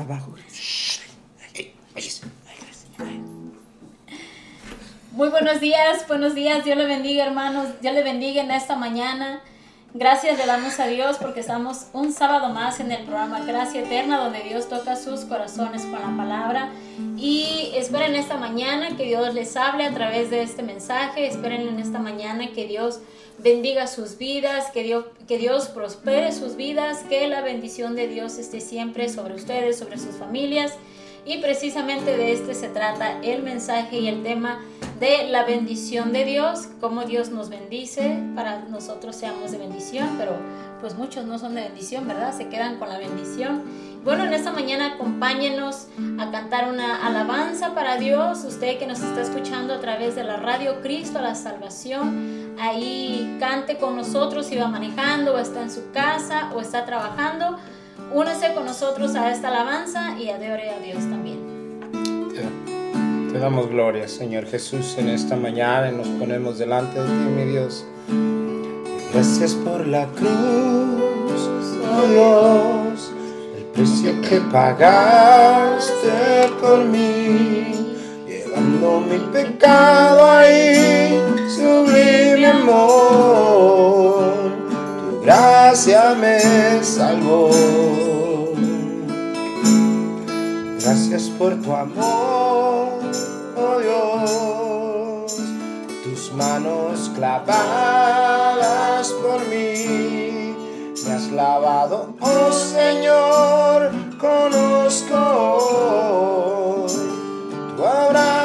abajo. Muy buenos días, buenos días. Dios le bendiga, hermanos. Dios le bendiga en esta mañana. Gracias le damos a Dios porque estamos un sábado más en el programa Gracia Eterna donde Dios toca sus corazones con la palabra. Y esperen esta mañana que Dios les hable a través de este mensaje. Esperen en esta mañana que Dios bendiga sus vidas, que Dios, que Dios prospere sus vidas, que la bendición de Dios esté siempre sobre ustedes, sobre sus familias. Y precisamente de este se trata el mensaje y el tema de la bendición de Dios, cómo Dios nos bendice, para nosotros seamos de bendición, pero pues muchos no son de bendición, ¿verdad? Se quedan con la bendición. Bueno, en esta mañana acompáñenos a cantar una alabanza para Dios, usted que nos está escuchando a través de la radio Cristo, la salvación, ahí cante con nosotros si va manejando o está en su casa o está trabajando Únese con nosotros a esta alabanza y adore a Dios también. Te damos gloria, Señor Jesús, en esta mañana y nos ponemos delante de ti, mi Dios. Gracias por la cruz, oh Dios, el precio que pagaste por mí, llevando mi pecado ahí, sublime amor gracia me salvó. Gracias por tu amor, oh Dios, tus manos clavadas por mí. Me has lavado, oh Señor, conozco tu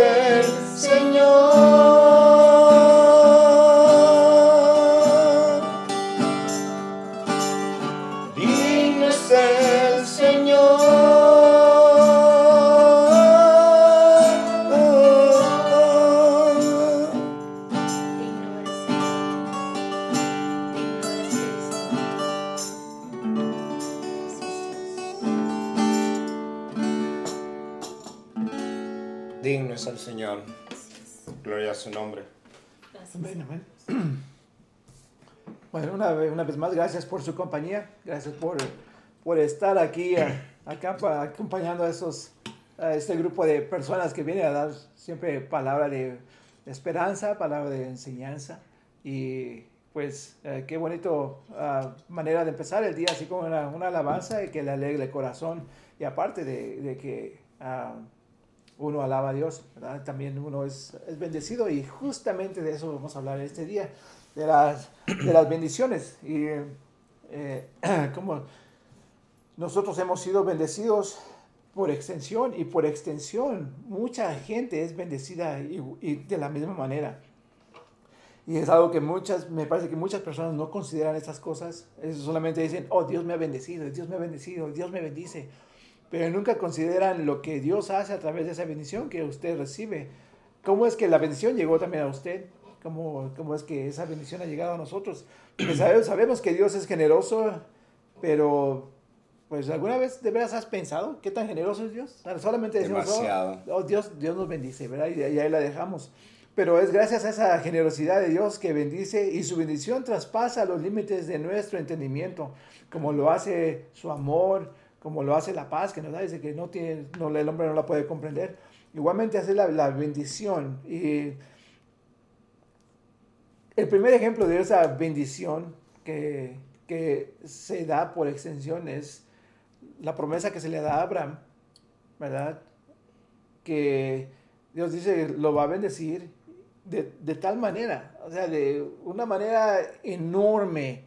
says una, una, vez más, gracias por su compañía, gracias por, por estar aquí acá, acompañando a esos, a este grupo de personas que vienen a dar siempre palabra de esperanza, palabra de enseñanza. Y pues eh, qué bonito ah, manera de empezar el día, así como una, una alabanza y que le alegre el corazón. Y aparte de, de que ah, uno alaba a Dios, ¿verdad? también uno es, es, bendecido y justamente de eso vamos a hablar este día, de las, de las bendiciones. Y eh, como nosotros hemos sido bendecidos por extensión y por extensión mucha gente es bendecida y, de la misma manera. Y es algo que muchas, me parece que muchas personas no consideran estas cosas. Eso solamente dicen, oh, Dios me ha bendecido, Dios me ha bendecido, Dios me bendice. Pero nunca consideran lo que Dios hace a través de esa bendición que usted recibe. ¿Cómo es que la bendición llegó también a usted? ¿Cómo, cómo es que esa bendición ha llegado a nosotros? Porque sabemos, sabemos que Dios es generoso, pero pues alguna vez de veras has pensado qué tan generoso es Dios. Solamente decimos, oh, oh, Dios, Dios nos bendice, ¿verdad? Y, y ahí la dejamos. Pero es gracias a esa generosidad de Dios que bendice y su bendición traspasa los límites de nuestro entendimiento, como lo hace su amor, como lo hace la paz que nos da, dice que no tiene, no, el hombre no la puede comprender. Igualmente hace la, la bendición. Y el primer ejemplo de esa bendición que, que se da por extensión es la promesa que se le da a Abraham, ¿verdad? Que Dios dice lo va a bendecir de, de, tal manera, o sea, de una manera enorme.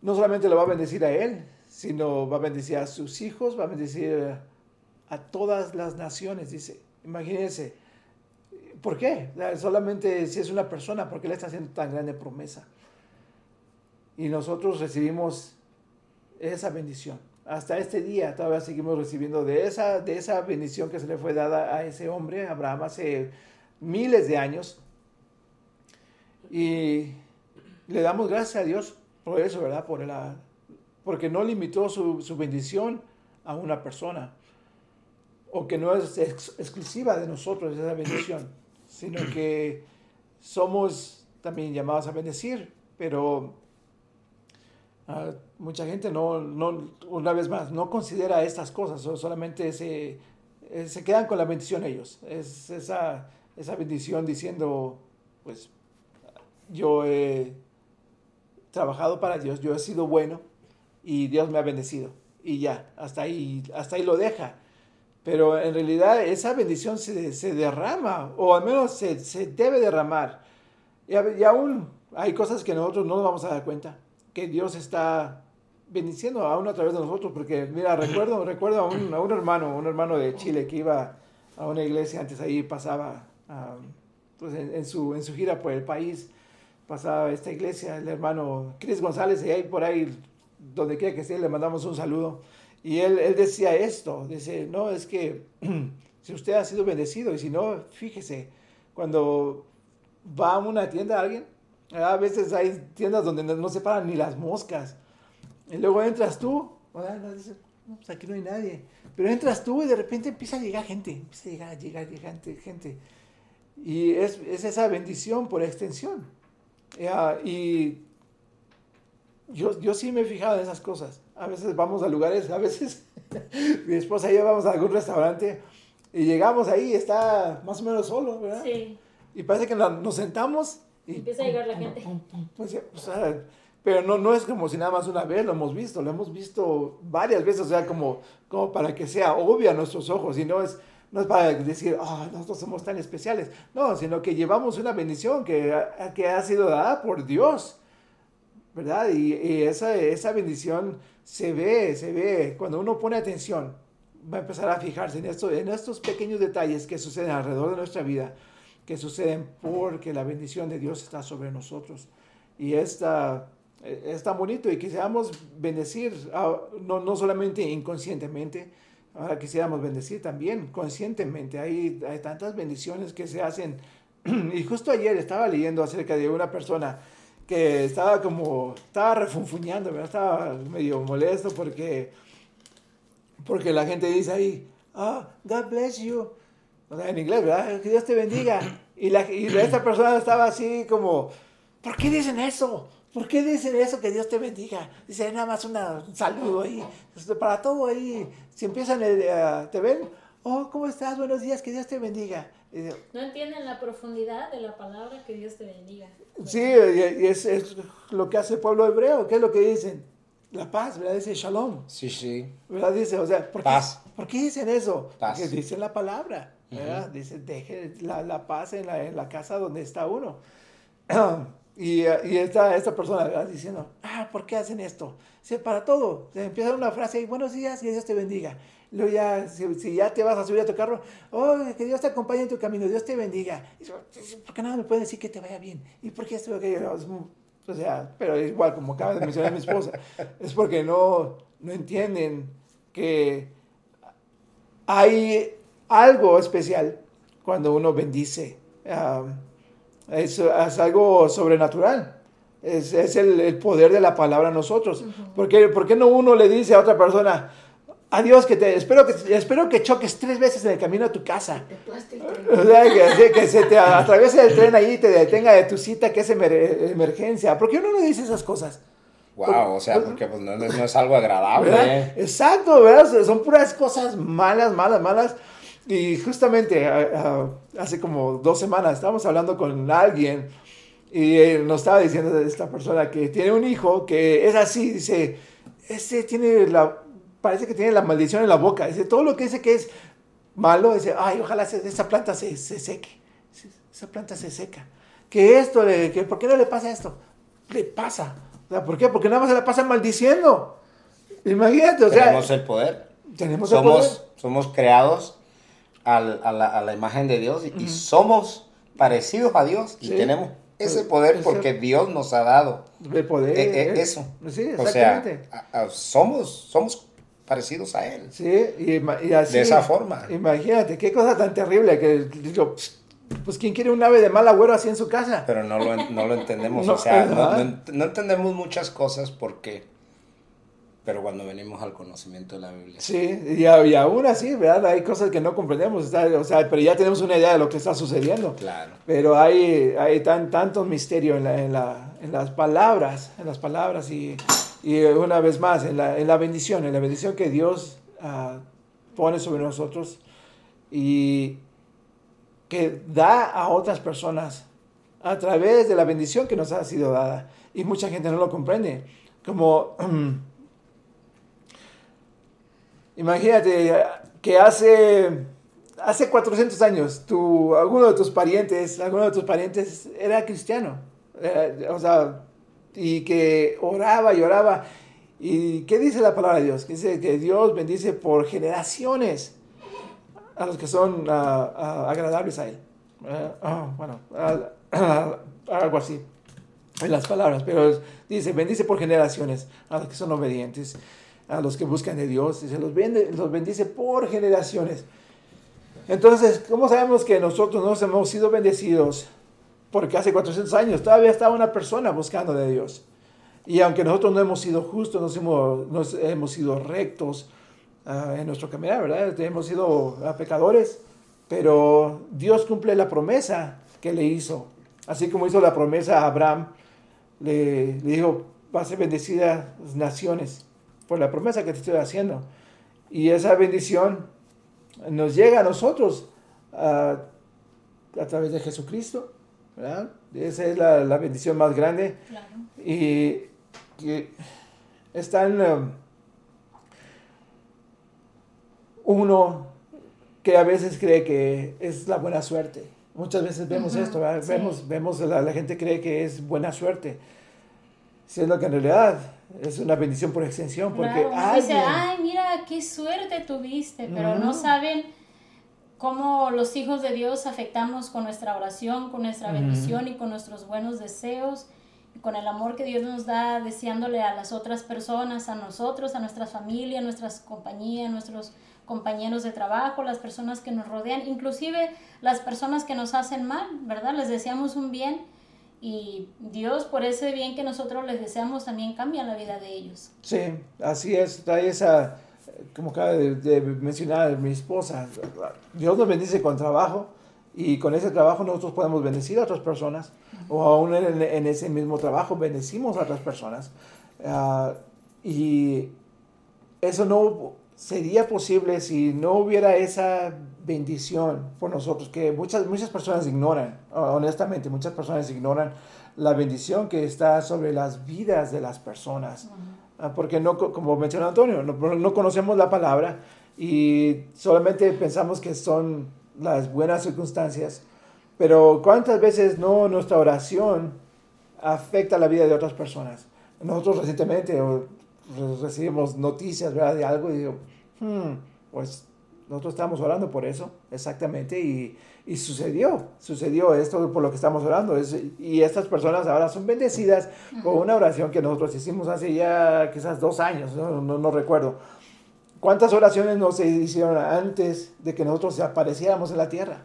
No solamente lo va a bendecir a él, sino va a bendecir a sus hijos, va a bendecir a todas las naciones, dice. Imagínense, ¿por qué? Solamente si es una persona, ¿por qué le está haciendo tan grande promesa? Y nosotros recibimos esa bendición. Hasta este día todavía seguimos recibiendo de esa, de esa bendición que se le fue dada a ese hombre, Abraham, hace miles de años. Y le damos gracias a Dios por eso, ¿verdad? Por la, porque no limitó su, su bendición a una persona. O que no es ex exclusiva de nosotros esa bendición, sino que somos también llamados a bendecir, pero uh, mucha gente no, no, una vez más, no considera estas cosas, solamente se, eh, se quedan con la bendición ellos. Es esa esa bendición diciendo, pues yo he trabajado para Dios, yo he sido bueno y Dios me ha bendecido. Y ya, hasta ahí, hasta ahí lo deja. Pero en realidad esa bendición se, se derrama, o al menos se, se debe derramar. Y, y, aún hay cosas que nosotros no nos vamos a dar cuenta, que Dios está bendiciendo aún a través de nosotros, porque mira, recuerdo, recuerdo a un, a un hermano, un hermano de Chile que iba a una iglesia, antes ahí pasaba pues en, su, en su gira por el país pasaba esta iglesia, el hermano Cris González, y ahí por ahí, donde quiera que esté, le mandamos un saludo. Y él, él decía esto, dice, no, es que si usted ha sido bendecido, y si no, fíjese, cuando va a una tienda alguien, a veces hay tiendas donde no, se paran ni las moscas, y luego entras tú, dice, pues aquí no hay nadie, pero entras tú y de repente empieza a llegar gente, empieza a llegar, llegar, llegar gente. y es, es esa bendición por extensión. y yo, yo sí me he fijado en esas cosas. A veces vamos a lugares, a veces mi esposa y yo vamos a algún restaurante y llegamos ahí está más o menos solo, ¿verdad? Sí. Y parece que nos sentamos y... Empieza a llegar la gente. pues, o sea, pero no, no es como si nada más una vez lo hemos visto, lo hemos visto varias veces, o sea, como, como para que sea obvio a nuestros ojos, y no es, no es para decir, ah, nosotros somos tan especiales, no, sino que llevamos una bendición que, que ha sido dada por Dios, ¿verdad? Y, y, esa, esa bendición se ve, se ve, cuando uno pone atención, va a empezar a fijarse en, esto, en estos pequeños detalles que suceden alrededor de nuestra vida, que suceden porque la bendición de Dios está sobre nosotros. Y esta, es tan bonito y quisiéramos bendecir, no, no solamente inconscientemente, Ahora quisiéramos bendecir también conscientemente. Hay, hay tantas bendiciones que se hacen. Y justo ayer estaba leyendo acerca de una persona que estaba como, estaba refunfuñando, estaba medio molesto porque, porque la gente dice ahí, ah, God bless you. O sea, en inglés, ¿verdad? Que Dios te bendiga. Y, la, y esta persona estaba así como, ¿por qué dicen eso? ¿Por qué dicen eso? Que Dios te bendiga. Dice nada más un saludo ahí. Para todo ahí. Si empiezan, el, uh, te ven, oh, ¿cómo estás? Buenos días, que Dios te bendiga. No entienden la profundidad de la palabra que Dios te bendiga. Sí, y es, es lo que hace el pueblo hebreo. ¿Qué es lo que dicen? La paz, ¿verdad? Dice shalom. Sí, sí. ¿Verdad? Dice, o sea, ¿por qué, Paz. ¿por qué dicen eso? Paz. Porque dicen la palabra, ¿verdad? Dice, deje la, la paz en la, en la casa donde está uno. y, y esta, esta persona ¿verdad? diciendo, ah, ¿por qué hacen esto? Dice, para todo. Se empieza una frase, buenos días, que Dios te bendiga. Luego ya, si, si ya te vas a subir a tu carro, oh, que Dios te acompañe en tu camino, Dios te bendiga. Y dice, ¿por qué nada me puede decir que te vaya bien? ¿Y por qué esto? Muy- o sea, pero igual, como acaba de mencionar mi esposa, es porque no, no entienden que hay algo especial cuando uno bendice. Ah, es, es algo sobrenatural. Es, es el, el poder de la palabra a nosotros. ¿Por, qué, por qué no uno le dice a otra persona, adiós, que te, espero, que, espero que choques tres veces en el camino a tu casa? De plástico. O sea, que, que se te atraviese el tren ahí y te detenga de tu cita, que es emer- emergencia. ¿Por qué uno no dice esas cosas? Wow, o sea, porque pues, no, no es algo agradable. ¿verdad? ¿eh? Exacto, ¿verdad? Son puras cosas malas, malas, malas. Y justamente hace como dos semanas estábamos hablando con alguien y él nos estaba diciendo de esta persona que tiene un hijo que es así, dice, ese tiene la, parece que tiene la maldición en la boca, dice, todo lo que dice que es malo, dice, ay, ojalá se- esa planta se, se seque, esa planta se seca. Que esto, le- que, ¿por qué no le pasa esto? Le pasa. O sea, ¿Por qué? Porque nada más se la pasan maldiciendo. Imagínate, o sea, Tenemos el poder. tenemos el poder. Somos, somos creados al- a, la, a la imagen de Dios y, y somos parecidos a Dios y Sí. tenemos ese Es- poder porque. Dios nos ha dado el poder. eh, eh, eh, eso. Sí, O sea, exactamente. a- a- somos, somos parecidos a Él. Sí, y, así. De esa forma. Imagínate, qué cosa tan terrible que pues quién quiere un ave de mal agüero así en su casa. Pero no lo, no lo entendemos. No, o sea, no, entendemos muchas cosas porque... Pero cuando venimos al conocimiento de la Biblia. Sí, y, aún así, ¿verdad? Hay cosas que no comprendemos, está- o sea, pero ya tenemos una idea de lo que está sucediendo. Claro. Pero hay, hay tan, tanto misterio en, la- en, la- en las palabras, en las palabras y, y una vez más, en la, en la bendición, en la bendición que Dios ah, pone sobre nosotros y que da a otras personas a través de la bendición que nos ha sido dada. Y mucha gente no lo comprende. Como, imagínate que hace, hace 400 años, tu, alguno de tus parientes, alguno de tus parientes era cristiano. Eh, o sea, y que oraba y oraba. ¿Y qué dice la palabra de Dios? Que dice que Dios bendice por generaciones a los que son ah, ah, agradables a Él. Eh, ah, bueno, algo así en las palabras, pero dice, bendice por generaciones a los que son obedientes, a los que buscan de Dios, dice, los, bende- los bendice por generaciones. Entonces, ¿cómo sabemos que nosotros nos hemos sido bendecidos? Porque hace 400 años todavía estaba una persona buscando de Dios. Y aunque nosotros no hemos sido justos, no hemos, sido rectos ah, en nuestro caminar, ¿verdad? Hemos sido ah, pecadores, pero Dios cumple la promesa que le hizo. Así como hizo la promesa a Abraham, le, dijo, va a ser bendecida las naciones por la promesa que te estoy haciendo. Y esa bendición nos llega a nosotros ah, a través de Jesucristo, ¿verdad? Esa es la, la bendición más grande. Claro. Y que están um, uno que a veces cree que es la buena suerte. Muchas veces vemos Ujú, esto, ¿verdad? sí. vemos, vemos la, la gente cree que es buena suerte, siendo que en realidad es una bendición por extensión, porque Claro, uno dice, alguien- ay, mira, qué suerte tuviste, pero no saben cómo los hijos de Dios afectamos con nuestra oración, con nuestra bendición y con nuestros buenos deseos y con el amor que Dios nos da deseándole a las otras personas, a nosotros, a nuestra familia, a nuestras compañías, a nuestros compañeros de trabajo, las personas que nos rodean, inclusive las personas que nos hacen mal, ¿verdad? Les deseamos un bien y Dios por ese bien que nosotros les deseamos también cambia la vida de ellos. Sí, así es. Trae esa, como acaba de, de mencionar mi esposa, Dios nos bendice con trabajo y con ese trabajo nosotros podemos bendecir a otras personas o aún en, en ese mismo trabajo bendecimos a otras personas. Ah, y eso no sería posible si no hubiera esa bendición por nosotros, que muchas, muchas personas ignoran, honestamente, muchas personas ignoran la bendición que está sobre las vidas de las personas. Ah, porque no, como mencionó Antonio, no, no, conocemos la palabra y solamente pensamos que son las buenas circunstancias, pero ¿cuántas veces no nuestra oración afecta la vida de otras personas? Nosotros recientemente recibimos noticias ¿verdad? de algo y digo, hmm, pues nosotros estamos orando por eso, exactamente, y, y, sucedió, sucedió esto por lo que estamos orando, es, y estas personas ahora son bendecidas con una oración que nosotros hicimos hace ya quizás dos años, no, no, recuerdo. ¿Cuántas oraciones no se hicieron antes de que nosotros apareciéramos en la tierra?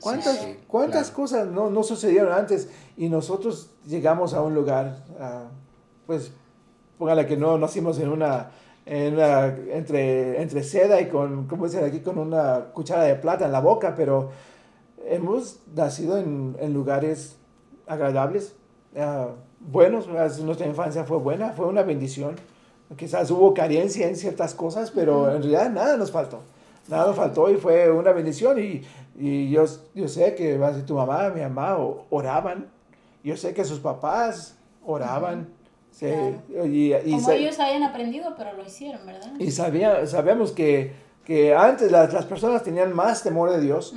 ¿Cuántas, cuántas cosas no, no, sucedieron antes y nosotros llegamos a un lugar, uh, pues póngale que no nacimos en una en entre, entre seda y con, ¿cómo dicen aquí? Con una cuchara de plata en la boca, pero hemos nacido en, en lugares agradables, uh, buenos, nuestra infancia fue buena, fue una bendición. Quizás hubo carencia en ciertas cosas, pero en realidad nada nos faltó. Nada nos faltó y fue una bendición. Y, y yo, yo sé que tu mamá, mi mamá oraban. Yo sé que sus papás oraban. Sí, y, Como ellos hayan aprendido, pero lo hicieron, ¿verdad? Y sabía, sabemos que, que antes las, las, personas tenían más temor de Dios.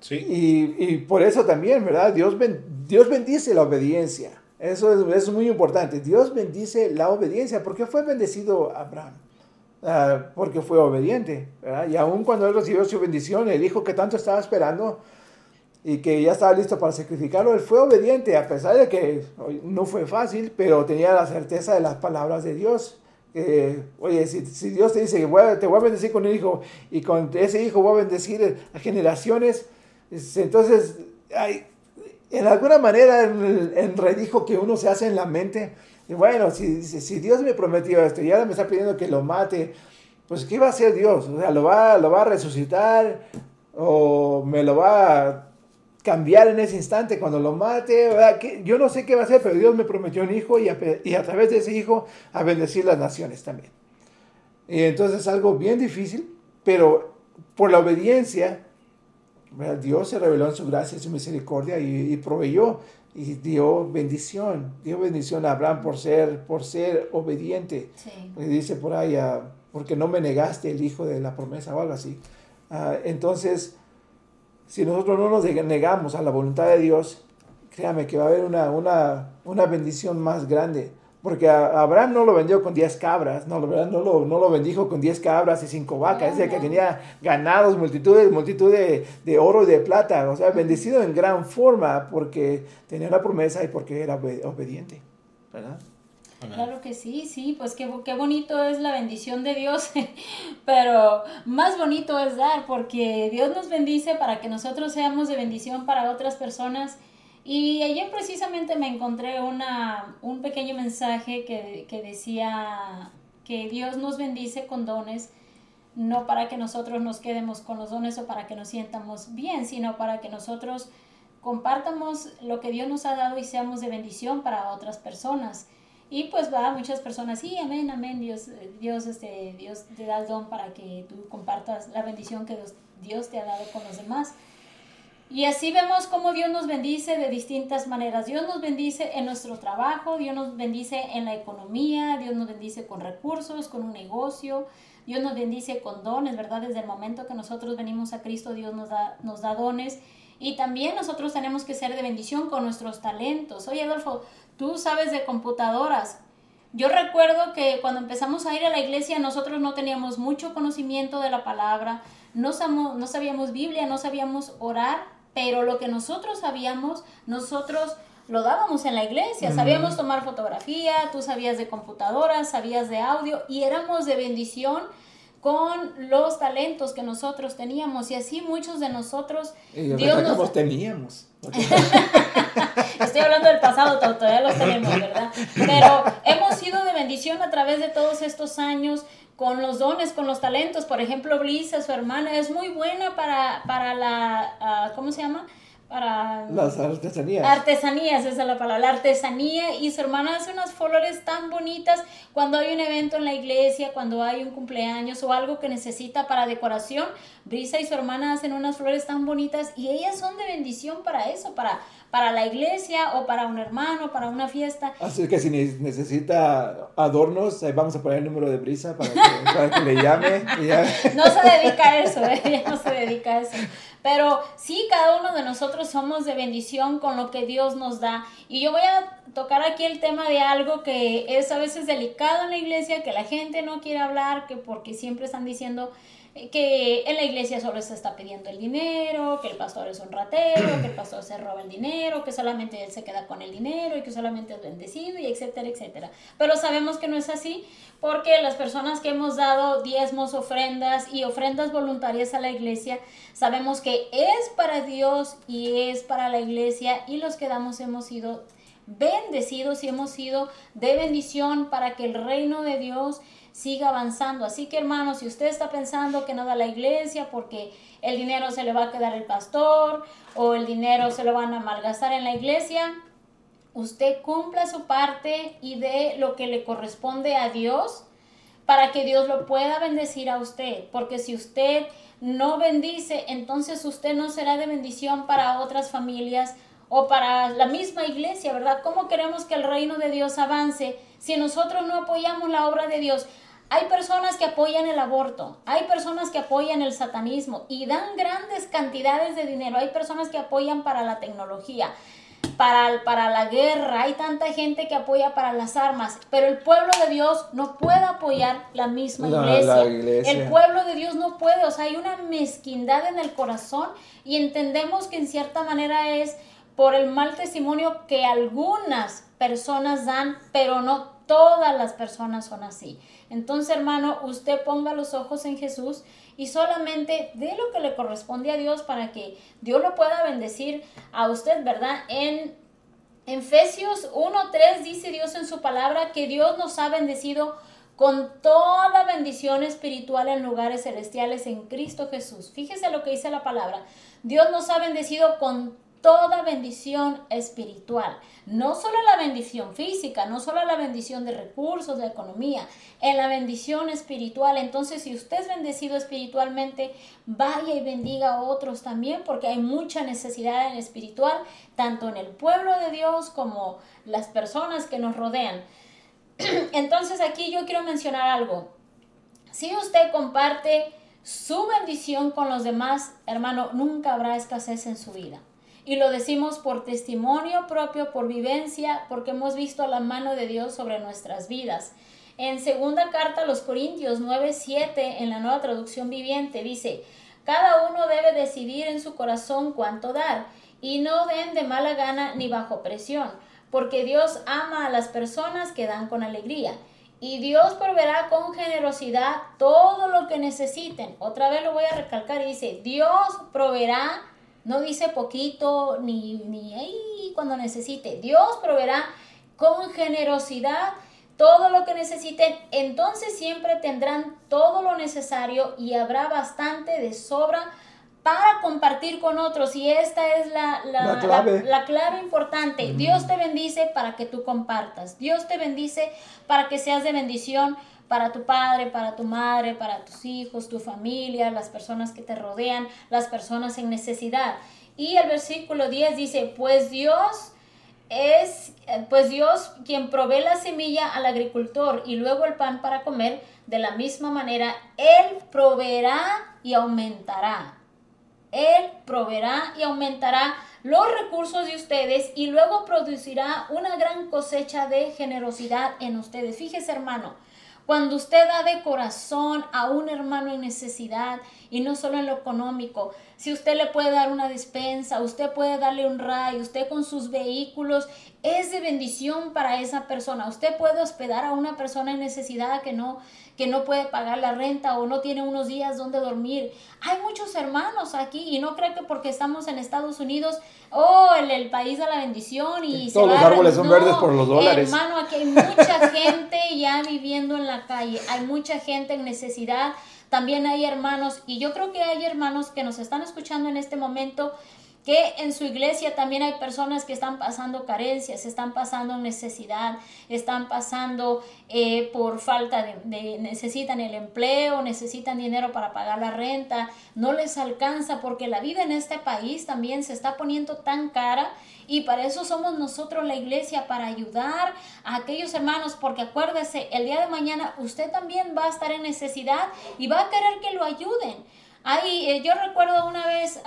Sí. Y, y, por eso también, ¿verdad? Dios, ben, Dios bendice la obediencia. Eso es, es, muy importante. Dios bendice la obediencia. ¿Por qué fue bendecido Abraham? Uh, porque fue obediente. ¿verdad? Y aún cuando él recibió su bendición, el hijo que tanto estaba esperando, y que ya estaba listo para sacrificarlo, él fue obediente, a pesar de que no fue fácil, pero tenía la certeza de las palabras de Dios. oye, si, si, Dios te dice que te voy a bendecir con un hijo y con ese hijo voy a bendecir a generaciones, entonces, hay, en alguna manera, en redijo que uno se hace en la mente, bueno, si, si Dios me prometió esto y ahora me está pidiendo que lo mate, pues ¿qué va a hacer Dios? O sea, ¿lo va, lo va a resucitar? ¿O me lo va a cambiar en ese instante cuando lo mate. Yo no sé qué va a hacer, pero Dios me prometió un hijo y a, y a, través de ese hijo a bendecir las naciones también. Y entonces es algo bien difícil, pero por la obediencia, Dios se reveló en su gracia y su misericordia y, proveyó y dio bendición, dio bendición a Abraham por ser, por ser obediente. Y dice por ahí, ah, porque no me negaste el hijo de la promesa o algo así. Ah, entonces, si nosotros no nos negamos a la voluntad de Dios, créame que va a haber una, una, una bendición más grande. Porque Abraham no lo vendió con 10 cabras, no, no, lo, no lo bendijo con 10 cabras y 5 vacas, es decir, que tenía ganados, multitudes, multitud de, de, oro y de plata, o sea, bendecido en gran forma porque tenía una promesa y porque era obediente, ¿verdad? Claro que sí, sí, pues qué, qué bonito es la bendición de Dios, pero más bonito es dar, porque Dios nos bendice para que nosotros seamos de bendición para otras personas. Y ayer precisamente me encontré una, un pequeño mensaje que, que decía que Dios nos bendice con dones, no para que nosotros nos quedemos con los dones o para que nos sientamos bien, sino para que nosotros compartamos lo que Dios nos ha dado y seamos de bendición para otras personas. Y pues va muchas personas, sí, amén, amén, Dios, Dios, este, Dios te da don para que tú compartas la bendición que Dios, te ha dado con los demás. Y así vemos cómo Dios nos bendice de distintas maneras. Dios nos bendice en nuestro trabajo, Dios nos bendice en la economía, Dios nos bendice con recursos, con un negocio, Dios nos bendice con dones, ¿verdad? Desde el momento que nosotros venimos a Cristo, Dios nos da, nos da dones. Y también nosotros tenemos que ser de bendición con nuestros talentos. Oye, Adolfo, tú sabes de computadoras. Yo recuerdo que cuando empezamos a ir a la iglesia nosotros no teníamos mucho conocimiento de la palabra, no, no sabíamos Biblia, no sabíamos orar, pero lo que nosotros sabíamos, nosotros lo dábamos en la iglesia. Sabíamos tomar fotografía, tú sabías de computadoras, sabías de audio y éramos de bendición con los talentos que nosotros teníamos y así muchos de nosotros Dios nos teníamos estoy hablando del pasado todavía los tenemos verdad pero hemos sido de bendición a través de todos estos años con los dones con los talentos. Por ejemplo Blisa su hermana es muy buena para para la ah, cómo se llama para Las artesanías. Artesanías, esa es la palabra, la artesanía y su hermana hace unas flores tan bonitas cuando hay un evento en la iglesia, cuando hay un cumpleaños o algo que necesita para decoración. Brisa y su hermana hacen unas flores tan bonitas y ellas son de bendición para eso, para, para la iglesia o para un hermano, para una fiesta. Así que si ne- necesita adornos, vamos a poner el número de Brisa para que, para que le llame. y ya. No se dedica a eso, ¿eh? ella no se dedica a eso. Pero sí, cada uno de nosotros somos de bendición con lo que Dios nos da. Y yo voy a tocar aquí el tema de algo que es a veces delicado en la iglesia, que la gente no quiere hablar, que porque siempre están diciendo que en la iglesia solo se está pidiendo el dinero, que el pastor es un ratero, que el pastor se roba el dinero, que solamente él se queda con el dinero y que solamente es bendecido y etcétera, etcétera. Pero sabemos que no es así porque las personas que hemos dado diezmos, ofrendas y ofrendas voluntarias a la iglesia, sabemos que es para Dios y es para la iglesia y los que damos hemos sido bendecidos y hemos sido de bendición para que el reino de Dios siga avanzando. Así que hermanos, si usted está pensando que no da la iglesia porque el dinero se le va a quedar el pastor o el dinero se lo van a malgastar en la iglesia, usted cumpla su parte y dé lo que le corresponde a Dios para que Dios lo pueda bendecir a usted. Porque si usted no bendice, entonces usted no será de bendición para otras familias o para la misma iglesia, ¿verdad? ¿Cómo queremos que el reino de Dios avance si nosotros no apoyamos la obra de Dios? Hay personas que apoyan el aborto, hay personas que apoyan el satanismo y dan grandes cantidades de dinero, hay personas que apoyan para la tecnología, para, para la guerra, hay tanta gente que apoya para las armas, pero el pueblo de Dios no puede apoyar la misma La- iglesia. la iglesia. El pueblo de Dios no puede, o sea, hay una mezquindad en el corazón y entendemos que en cierta manera es por el mal testimonio que algunas personas dan, pero no todas las personas son así. Entonces, hermano, usted ponga los ojos en Jesús y solamente dé lo que le corresponde a Dios para que Dios lo pueda bendecir a usted, ¿verdad? En en Efesios 1.3 dice Dios en su palabra que Dios nos ha bendecido con toda bendición espiritual en lugares celestiales en Cristo Jesús. Fíjese lo que dice la palabra. Dios nos ha bendecido con toda bendición espiritual. No solo la bendición física, no solo la bendición de recursos, de economía, en la bendición espiritual. Entonces, si usted es bendecido espiritualmente, vaya y bendiga a otros también, porque hay mucha necesidad en espiritual, tanto en el pueblo de Dios como las personas que nos rodean. Entonces, aquí yo quiero mencionar algo. Si usted comparte su bendición con los demás, hermano, nunca habrá escasez en su vida. Y lo decimos por testimonio propio, por vivencia, porque hemos visto la mano de Dios sobre nuestras vidas. En segunda carta a los Corintios 9:7 en la Nueva Traducción Viviente dice, cada uno debe decidir en su corazón cuánto dar y no den de mala gana ni bajo presión, porque Dios ama a las personas que dan con alegría. Y Dios proveerá con generosidad todo lo que necesiten. Otra vez lo voy a recalcar dice, Dios proveerá, no dice poquito ni, ni cuando necesite. Dios proveerá con generosidad todo lo que necesiten. Entonces siempre tendrán todo lo necesario y habrá bastante de sobra para compartir con otros. Y esta es la, la, La clave. la- la clave importante. Dios te bendice para que tú compartas. Dios te bendice para que seas de bendición para tu padre, para tu madre, para tus hijos, tu familia, las personas que te rodean, las personas en necesidad. Y el versículo 10 dice, pues Dios es, eh, pues Dios quien provee la semilla al agricultor y luego el pan para comer, de la misma manera, Él proveerá y aumentará. Él proveerá y aumentará los recursos de ustedes y luego producirá una gran cosecha de generosidad en ustedes. Fíjese, hermano, cuando usted da de corazón a un hermano en necesidad y no solo en lo económico, si usted le puede dar una despensa, usted puede darle un ray, usted con sus vehículos, es de bendición para esa persona. Usted puede hospedar a una persona en necesidad que no que no puede pagar la renta o no tiene unos días donde dormir. Hay muchos hermanos aquí y no creo que porque estamos en Estados Unidos, oh, el, el país de la bendición y Que se todos los árboles son No, verdes por los dólares. Hermano, aquí hay mucha gente ya viviendo en la calle, hay mucha gente en necesidad. También hay hermanos, y yo creo que hay hermanos que nos están escuchando en este momento que en su iglesia también hay personas que están pasando carencias, están pasando necesidad, están pasando eh, por falta de, necesitan el empleo, necesitan dinero para pagar la renta, no les alcanza porque la vida en este país también se está poniendo tan cara y para eso somos nosotros la iglesia, para ayudar a aquellos hermanos, porque acuérdese, el día de mañana usted también va a estar en necesidad y va a querer que lo ayuden. Ahí, eh, yo recuerdo una vez,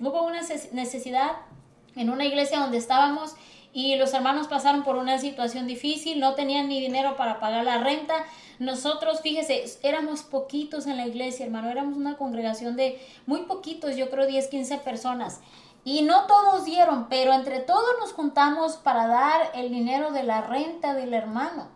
hubo una necesidad en una iglesia donde estábamos y los hermanos pasaron por una situación difícil, no tenían ni dinero para pagar la renta. Nosotros, fíjese, éramos poquitos en la iglesia, hermano, éramos una congregación de muy poquitos, yo creo 10, 15 personas. Y no todos dieron, pero entre todos nos juntamos para dar el dinero de la renta del hermano.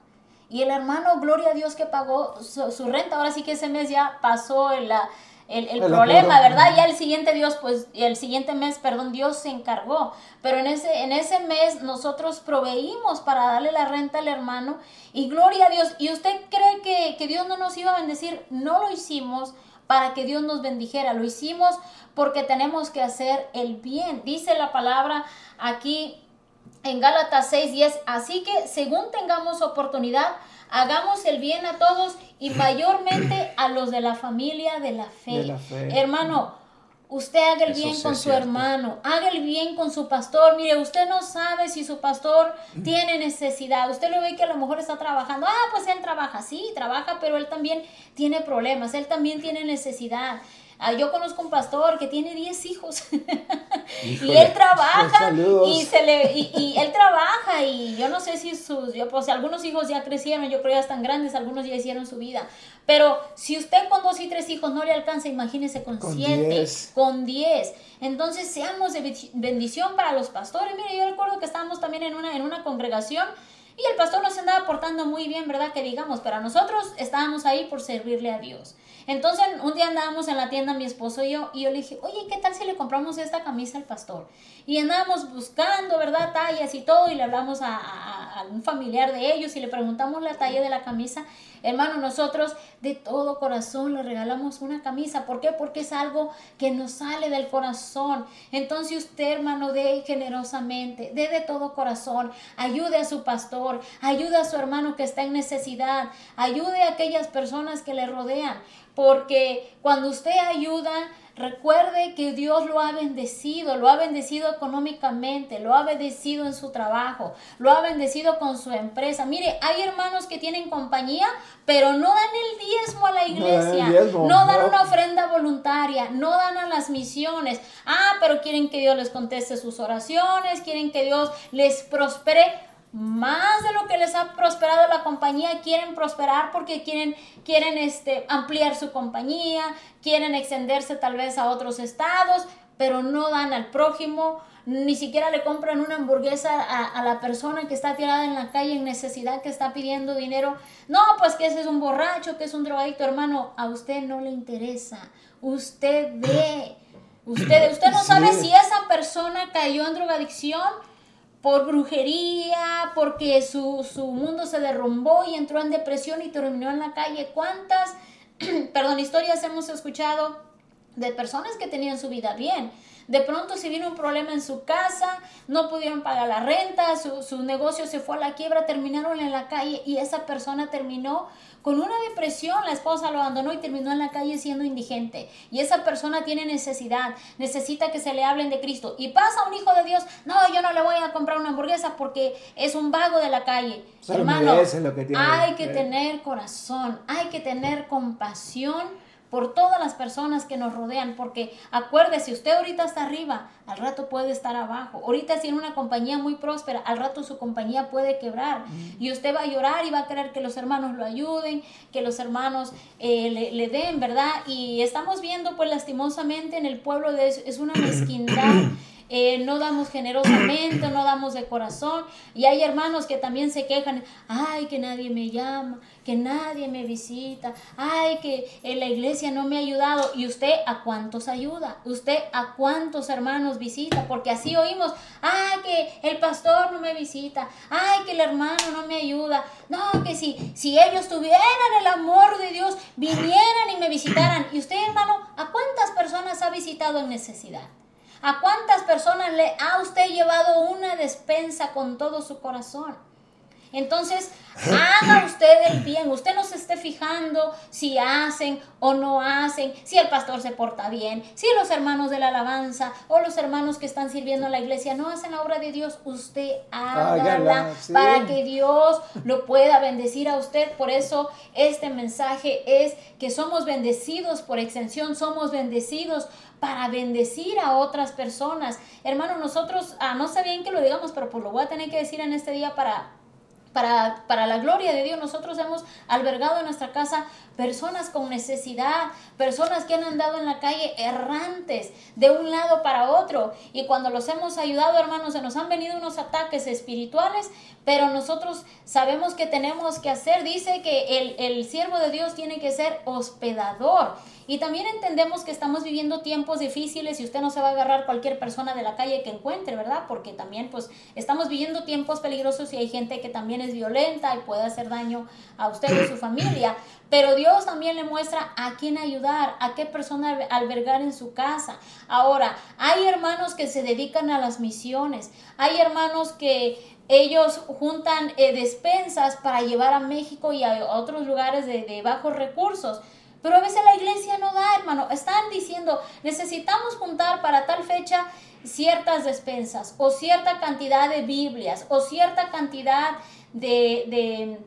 Y el hermano, gloria a Dios que pagó su, su renta, ahora sí que ese mes ya pasó la el, el, problema, ¿verdad? Ya el siguiente Dios, pues, el siguiente mes, perdón, Dios se encargó. Pero en ese, en ese mes nosotros proveímos para darle la renta al hermano y gloria a Dios. ¿Y usted cree que, que Dios no nos iba a bendecir? No lo hicimos para que Dios nos bendijera, lo hicimos porque tenemos que hacer el bien. Dice la palabra aquí en Gálatas 6:10, así que según tengamos oportunidad, hagamos el bien a todos y mayormente a los de la familia de la fe. Hermano, usted haga el bien con su hermano, haga el bien con su pastor. Mire, usted no sabe si su pastor tiene necesidad. Usted lo ve que a lo mejor está trabajando. Ah, pues él trabaja, sí, trabaja, pero él también tiene problemas, él también tiene necesidad. Ah, yo conozco un pastor que tiene 10 hijos y él trabaja y, se le, y, él trabaja y yo no sé si sus, pues algunos hijos ya crecieron, yo creo ya están grandes, algunos ya hicieron su vida, pero si usted con dos y tres hijos no le alcanza, imagínese con, siete, con diez. Entonces seamos de bendición para los pastores. Mire, yo recuerdo que estábamos también en una, en una congregación y el pastor nos andaba portando muy bien, ¿verdad? Que digamos, pero nosotros estábamos ahí por servirle a Dios. Entonces, un día andábamos en la tienda, mi esposo y yo, y yo le dije, oye, ¿qué tal si le compramos esta camisa al pastor? Y andábamos buscando, ¿verdad? Tallas y todo, y le hablamos a, un familiar de ellos y le preguntamos la talla de la camisa. Hermano, nosotros de todo corazón le regalamos una camisa. ¿Por qué? Porque es algo que nos sale del corazón. Entonces usted, hermano, dé generosamente, dé de todo corazón, ayude a su pastor, ayude a su hermano que está en necesidad, ayude a aquellas personas que le rodean. Porque cuando usted ayuda, Recuerde que Dios lo ha bendecido, lo ha bendecido económicamente, lo ha bendecido en su trabajo, lo ha bendecido con su empresa. Mire, hay hermanos que tienen compañía, pero no dan el diezmo a la iglesia, no dan, una ofrenda voluntaria, no dan a las misiones. Ah, pero quieren que Dios les conteste sus oraciones, quieren que Dios les prospere más de lo que les ha prosperado la compañía, quieren prosperar porque quieren, quieren este, ampliar su compañía, quieren extenderse tal vez a otros estados, pero no dan al prójimo, ni siquiera le compran una hamburguesa a, a, la persona que está tirada en la calle en necesidad, que está pidiendo dinero. No, pues que ese es un borracho, que es un drogadicto, hermano, a usted no le interesa. Usted ve, usted, usted no sabe si esa persona cayó en drogadicción por brujería, porque su, su, mundo se derrumbó y entró en depresión y terminó en la calle. ¿Cuántas, perdón, historias hemos escuchado de personas que tenían su vida bien? De pronto se vino un problema en su casa, no pudieron pagar la renta, su, su negocio se fue a la quiebra, terminaron en la calle y esa persona terminó con una depresión, la esposa lo abandonó y terminó en la calle siendo indigente. Y esa persona tiene necesidad, necesita que se le hablen de Cristo. Y pasa un hijo de Dios, no, yo no le voy a comprar una hamburguesa porque es un vago de la calle. Hermano, hay que tener corazón, hay que tener compasión por todas las personas que nos rodean, porque acuérdese, usted ahorita está arriba, al rato puede estar abajo. Ahorita tiene una compañía muy próspera, al rato su compañía puede quebrar. Y usted va a llorar y va a querer que los hermanos lo ayuden, que los hermanos eh, le, den, ¿verdad? Y estamos viendo, pues lastimosamente en el pueblo de es una mezquindad. Eh, no damos generosamente, no damos de corazón. Y hay hermanos que también se quejan, ay, que nadie me llama, que nadie me visita, ay, que en la iglesia no me ha ayudado. ¿Y usted a cuántos ayuda? ¿Usted a cuántos hermanos visita? Porque así oímos, ay, que el pastor no me visita, ay, que el hermano no me ayuda. No, que si, si ellos tuvieran el amor de Dios, vinieran y me visitaran. ¿Y usted, hermano, a cuántas personas ha visitado en necesidad? ¿A cuántas personas le ha usted llevado una despensa con todo su corazón? Entonces, haga usted el bien. Usted no se esté fijando si hacen o no hacen, si el pastor se porta bien, si los hermanos de la alabanza o los hermanos que están sirviendo en la iglesia no hacen la obra de Dios. Usted hágala para que Dios lo pueda bendecir a usted. Por eso este mensaje es que somos bendecidos por extensión, somos bendecidos para bendecir a otras personas. Hermano, nosotros, ah, no sabían que lo digamos, pero pues lo voy a tener que decir en este día para para, para, la gloria de Dios, nosotros hemos albergado en nuestra casa personas con necesidad, personas que han andado en la calle errantes de un lado para otro. Y cuando los hemos ayudado, hermanos, se nos han venido unos ataques espirituales, pero nosotros sabemos que tenemos que hacer. Dice que el, el siervo de Dios tiene que ser hospedador. Y también entendemos que estamos viviendo tiempos difíciles y usted no se va a agarrar cualquier persona de la calle que encuentre, ¿verdad? Porque también pues estamos viviendo tiempos peligrosos y hay gente que también es violenta y puede hacer daño a usted y a su familia. Pero Dios también le muestra a quién ayudar, a qué persona albergar en su casa. Ahora, hay hermanos que se dedican a las misiones, hay hermanos que ellos juntan eh, despensas para llevar a México y a otros lugares de, de bajos recursos. Pero a veces la iglesia no da, hermano. Están diciendo, necesitamos juntar para tal fecha ciertas despensas o cierta cantidad de Biblias o cierta cantidad de, de,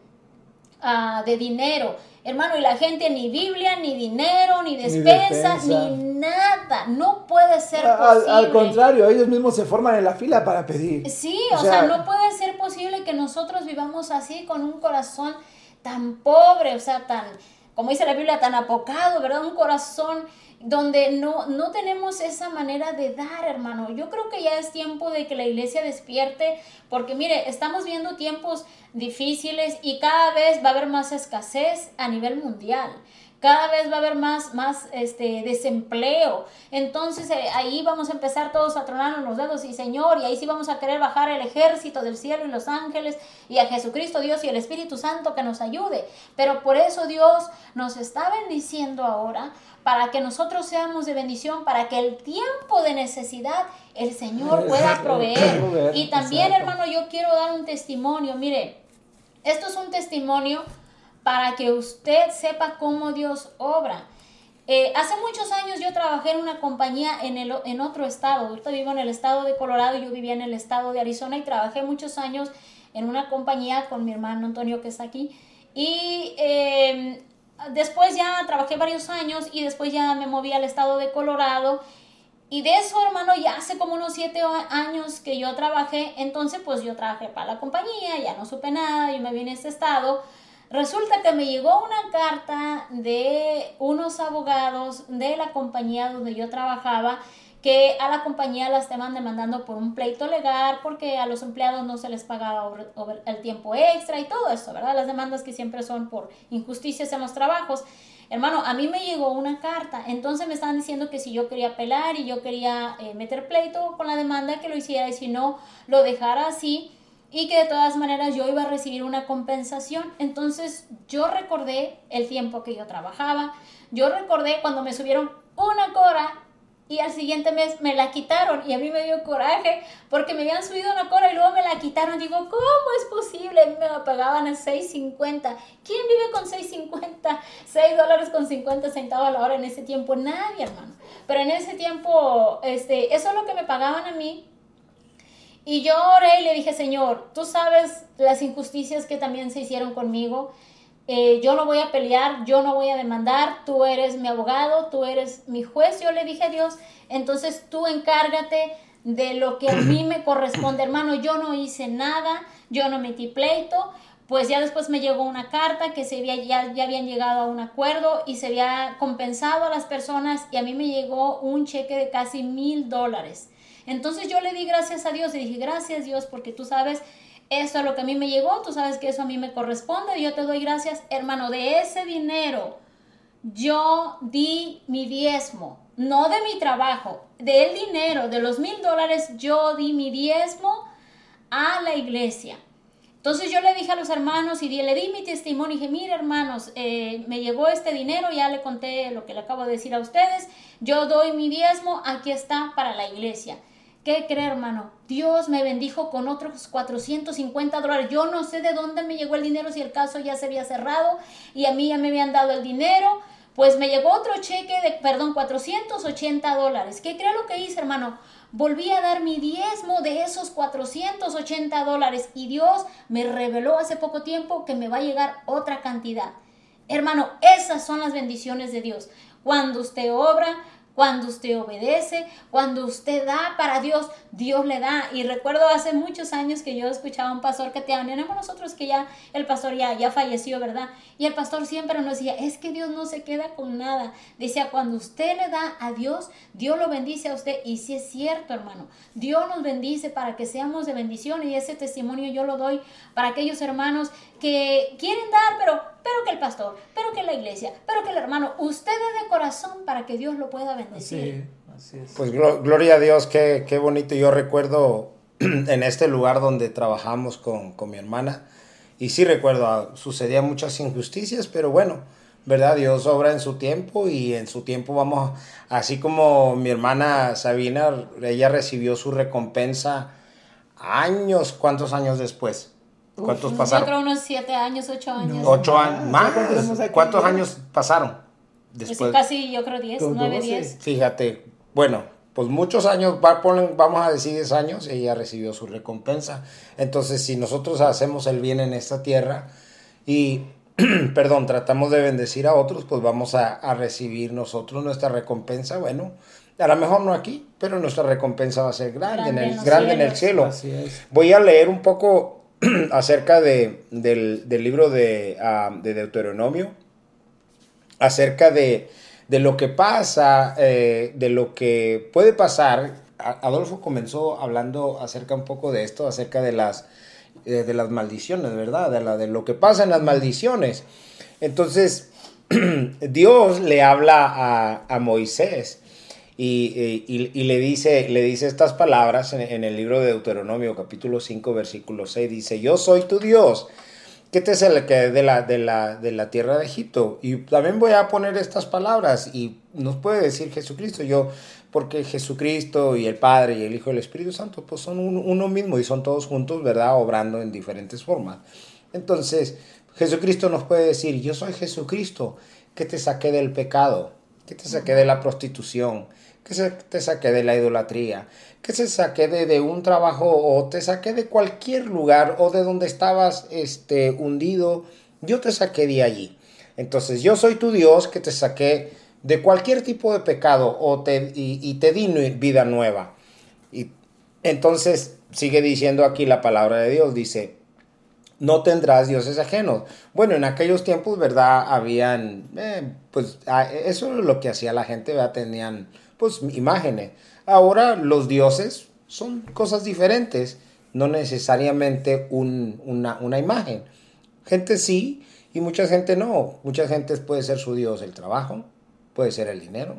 ah, de dinero. Hermano, y la gente ni Biblia, ni dinero, ni despensas, ni, nada. No puede ser posible. Al, contrario, ellos mismos se forman en la fila para pedir. Sí, o, sea, no puede ser posible que nosotros vivamos así con un corazón tan pobre, o sea, tan como dice la Biblia, tan apocado, ¿verdad? Un corazón donde no, no tenemos esa manera de dar, hermano. Yo creo que ya es tiempo de que la iglesia despierte, porque mire, estamos viendo tiempos difíciles y cada vez va a haber más escasez a nivel mundial cada vez va a haber más, más este, desempleo. Entonces eh, ahí vamos a empezar todos a tronarnos los dedos y Señor, y ahí sí vamos a querer bajar el ejército del cielo y los ángeles y a Jesucristo Dios y el Espíritu Santo que nos ayude. Pero por eso Dios nos está bendiciendo ahora para que nosotros seamos de bendición, para que el tiempo de necesidad el Señor pueda proveer. Y también, hermano, yo quiero dar un testimonio. Mire, esto es un testimonio para que usted sepa cómo Dios obra. Eh, hace muchos años yo trabajé en una compañía en, el, en otro estado. Ahorita vivo en el estado de Colorado, yo vivía en el estado de Arizona y trabajé muchos años en una compañía con mi hermano Antonio que está aquí. Y em, después ya trabajé varios años y después ya me moví al estado de Colorado. Y de eso, hermano, ya hace como unos siete años que yo trabajé. Entonces, pues yo trabajé para la compañía, ya no supe nada, y me vine a este estado. Resulta que me llegó una carta de unos abogados de la compañía donde yo trabajaba que a la compañía la estaban demandando por un pleito legal porque a los empleados no se les pagaba el tiempo extra y todo eso, ¿verdad? Las demandas que siempre son por injusticias en los trabajos. Hermano, a mí me llegó una carta, entonces me estaban diciendo que si yo quería apelar y yo quería eh, meter pleito con la demanda, que lo hiciera y si no, lo dejara así y que de todas maneras yo iba a recibir una compensación. Entonces yo recordé el tiempo que yo trabajaba, yo recordé cuando me subieron una cora y al siguiente mes me la quitaron y a mí me dio coraje porque me habían subido una cora y luego me la quitaron. Digo, ¿cómo es posible? Me pagaban a 6.50. ¿Quién vive con 6.50? 6 dólares con 50 centavos a la hora en ese tiempo. Nadie, hermano. Pero en ese tiempo, este, eso es lo que me pagaban a mí y yo oré y le dije, Señor, tú sabes las injusticias que también se hicieron conmigo. Eh, yo no voy a pelear, yo no voy a demandar, tú eres mi abogado, tú eres mi juez. Yo le dije a Dios, entonces tú encárgate de lo que a mí me corresponde, hermano. Yo no hice nada, yo no metí pleito. Pues ya después me llegó una carta que se había, ya, ya habían llegado a un acuerdo y se había compensado a las personas y a mí me llegó un cheque de casi mil dólares. Entonces yo le di gracias a Dios y dije, gracias Dios, porque tú sabes, eso es lo que a mí me llegó, tú sabes que eso a mí me corresponde, y yo te doy gracias, hermano, de ese dinero yo di mi diezmo, no de mi trabajo, del dinero, de los mil dólares, yo di mi diezmo a la iglesia. Entonces yo le dije a los hermanos y le di mi testimonio y dije, mire hermanos, eh, me llegó este dinero, ya le conté lo que le acabo de decir a ustedes, yo doy mi diezmo, aquí está para la iglesia. ¿Qué cree, hermano? Dios me bendijo con otros 450 dólares. Yo no sé de dónde me llegó el dinero, si el caso ya se había cerrado y a mí ya me habían dado el dinero. Pues me llegó otro cheque de, perdón, 480 dólares. ¿Qué cree lo que hice, hermano? Volví a dar mi diezmo de esos 480 dólares y Dios me reveló hace poco tiempo que me va a llegar otra cantidad. Hermano, esas son las bendiciones de Dios. Cuando usted obra, cuando usted obedece, cuando usted da para Dios, Dios le da. Y recuerdo hace muchos años que yo escuchaba a un pastor que te tenemos nosotros que ya el pastor ya, ya falleció, ¿verdad? Y el pastor siempre nos decía, es que Dios no se queda con nada. Decía, cuando usted le da a Dios, Dios lo bendice a usted. Y si es cierto, hermano, Dios nos bendice para que seamos de bendición. Y ese testimonio yo lo doy para aquellos hermanos que quieren dar, pero, pero que el pastor, pero que la iglesia, pero que el hermano, usted de corazón para que Dios lo pueda bendecir. Así, es. Pues gloria a Dios, qué, qué, bonito. Yo recuerdo en este lugar donde trabajamos con, con mi hermana, y sí recuerdo, ah, sucedían muchas injusticias, pero bueno, ¿verdad? Dios obra en su tiempo y en su tiempo vamos, así como mi hermana Sabina, ella recibió su recompensa años, ¿cuántos años después? ¿Cuántos pasaron? Yo creo unos siete años, ocho años. Ocho años, más. ¿Cuántos años pasaron? Pues Después. casi, yo creo diez, nueve, diez. Fíjate, bueno, pues muchos años, vamos a decir diez años, ella recibió su recompensa. Entonces, si nosotros hacemos el bien en esta tierra y, perdón, tratamos de bendecir a otros, pues vamos a, recibir nosotros nuestra recompensa. Bueno, a lo mejor no aquí, pero nuestra recompensa va a ser grande, en el, grande en el cielo. Así es. Voy a leer un poco acerca de, del, libro de, ah, de, Deuteronomio, acerca de, lo que pasa, eh, de lo que puede pasar. Adolfo comenzó hablando acerca un poco de esto, acerca de las, de las maldiciones, ¿verdad? De, la, de lo que pasa en las maldiciones. Entonces, Dios le habla a, a Moisés y, le, dice, le dice estas palabras en, el libro de Deuteronomio, capítulo 5, versículo 6. Dice, yo soy tu Dios, que te que de la, de, la, de la tierra de Egipto. Y también voy a poner estas palabras y nos puede decir Jesucristo, yo, porque Jesucristo y el Padre y el Hijo y el Espíritu Santo, pues son uno mismo y son todos juntos, ¿verdad? Obrando en diferentes formas. Entonces, Jesucristo nos puede decir, yo soy Jesucristo, que te saqué del pecado, que te saqué de la prostitución, que se te saqué de la idolatría, que se saqué de, un trabajo o te saqué de cualquier lugar o de donde estabas este, hundido, yo te saqué de allí. Entonces yo soy tu Dios que te saqué de cualquier tipo de pecado o te, y, te di vida nueva. Y entonces sigue diciendo aquí la palabra de Dios, dice, no tendrás dioses ajenos. Bueno, en aquellos tiempos, ¿verdad? Habían, eh, pues eso es lo que hacía la gente, ¿verdad? Tenían pues imágenes. Ahora los dioses son cosas diferentes, no necesariamente una, una imagen. Gente sí y mucha gente no. Mucha gente puede ser su dios el trabajo, puede ser el dinero,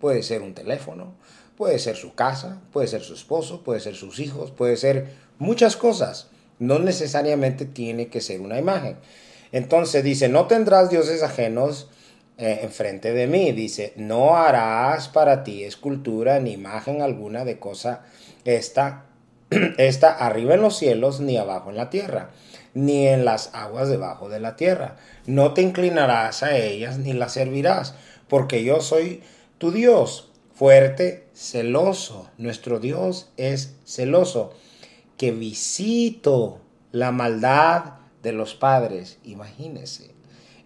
puede ser un teléfono, puede ser su casa, puede ser su esposo, puede ser sus hijos, puede ser muchas cosas. No necesariamente tiene que ser una imagen. Entonces dice, no tendrás dioses ajenos eh, enfrente de mí. Dice, no harás para ti escultura ni imagen alguna de cosa esta, esta arriba en los cielos ni abajo en la tierra, ni en las aguas debajo de la tierra. No te inclinarás a ellas ni las servirás, porque yo soy tu Dios, fuerte, celoso. Nuestro Dios es celoso, que visito la maldad de los padres. Imagínese.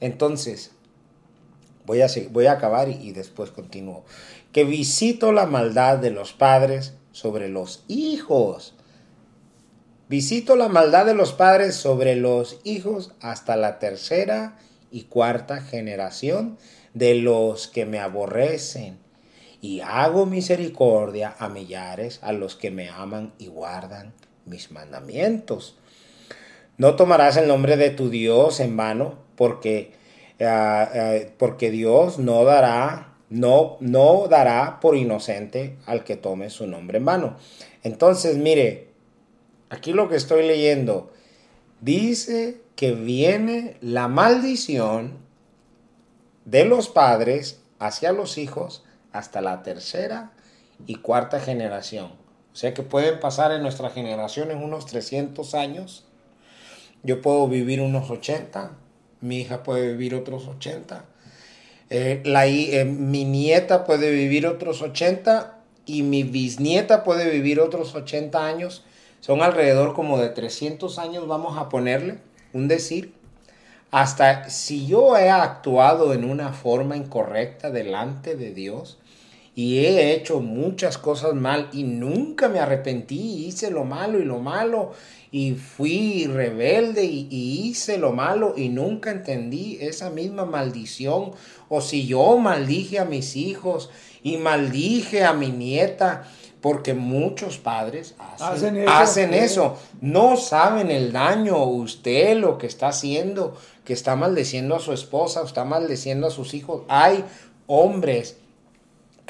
Entonces, Voy a, voy a acabar y, después continúo. Que visito la maldad de los padres sobre los hijos. Visito la maldad de los padres sobre los hijos hasta la tercera y cuarta generación de los que me aborrecen. Y hago misericordia a millares a los que me aman y guardan mis mandamientos. No tomarás el nombre de tu Dios en vano, porque eh, eh, porque Dios no dará, no, no dará por inocente al que tome su nombre en vano. Entonces, mire, aquí lo que estoy leyendo, dice que viene la maldición de los padres hacia los hijos hasta la tercera y cuarta generación. Sea que pueden pasar en nuestra generación en unos 300 años. Yo puedo vivir unos 80, mi hija puede vivir otros 80, eh, la, eh, mi nieta puede vivir otros 80 y mi bisnieta puede vivir otros 80 años. Son alrededor como de 300 años, vamos a ponerle, un decir. Hasta si yo he actuado en una forma incorrecta delante de Dios, y he hecho muchas cosas mal y nunca me arrepentí, hice lo malo y lo malo y fui rebelde y, hice lo malo y nunca entendí esa misma maldición. O si yo maldije a mis hijos y maldije a mi nieta, porque muchos padres hacen, hacen, eso, no saben el daño, usted lo que está haciendo, que está maldeciendo a su esposa, está maldeciendo a sus hijos. Hay hombres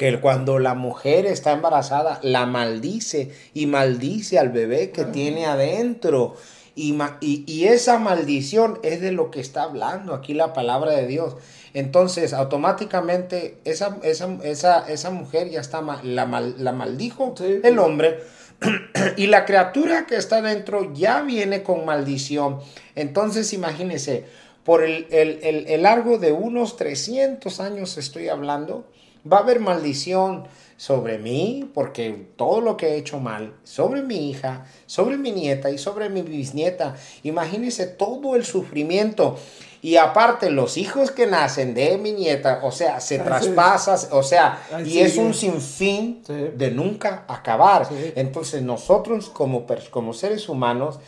que cuando la mujer está embarazada la maldice y maldice al bebé que tiene adentro. Y, y, esa maldición es de lo que está hablando aquí la palabra de Dios. Entonces, automáticamente esa, esa, esa, mujer ya está, la, la maldijo el hombre. y la criatura que está dentro ya viene con maldición. Entonces, imagínense, por el, el, el, el largo de unos 300 años estoy hablando, Va a haber maldición sobre mí, porque todo lo que he hecho mal, sobre mi hija, sobre mi nieta y sobre mi bisnieta. Imagínense todo el sufrimiento. Y aparte, los hijos que nacen de mi nieta, o sea, se traspasa, o sea, y es un sinfín de nunca acabar. Entonces, nosotros como, como seres humanos,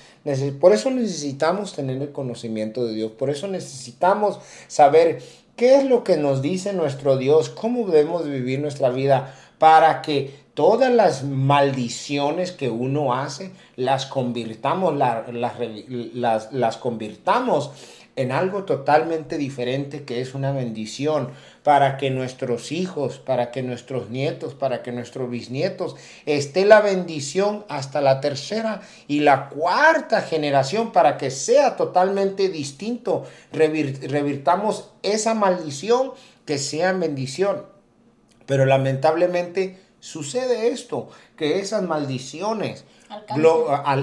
por eso necesitamos tener el conocimiento de Dios, por eso necesitamos saber ¿Qué es lo que nos dice nuestro Dios? ¿Cómo debemos vivir nuestra vida para que todas las maldiciones que uno hace las convirtamos, las, las, las convirtamos en algo totalmente diferente que es una bendición para que nuestros hijos, para que nuestros nietos, para que nuestros bisnietos esté la bendición hasta la tercera y la cuarta generación para que sea totalmente distinto. revirtamos esa maldición que sea bendición. Pero lamentablemente sucede esto, que esas maldiciones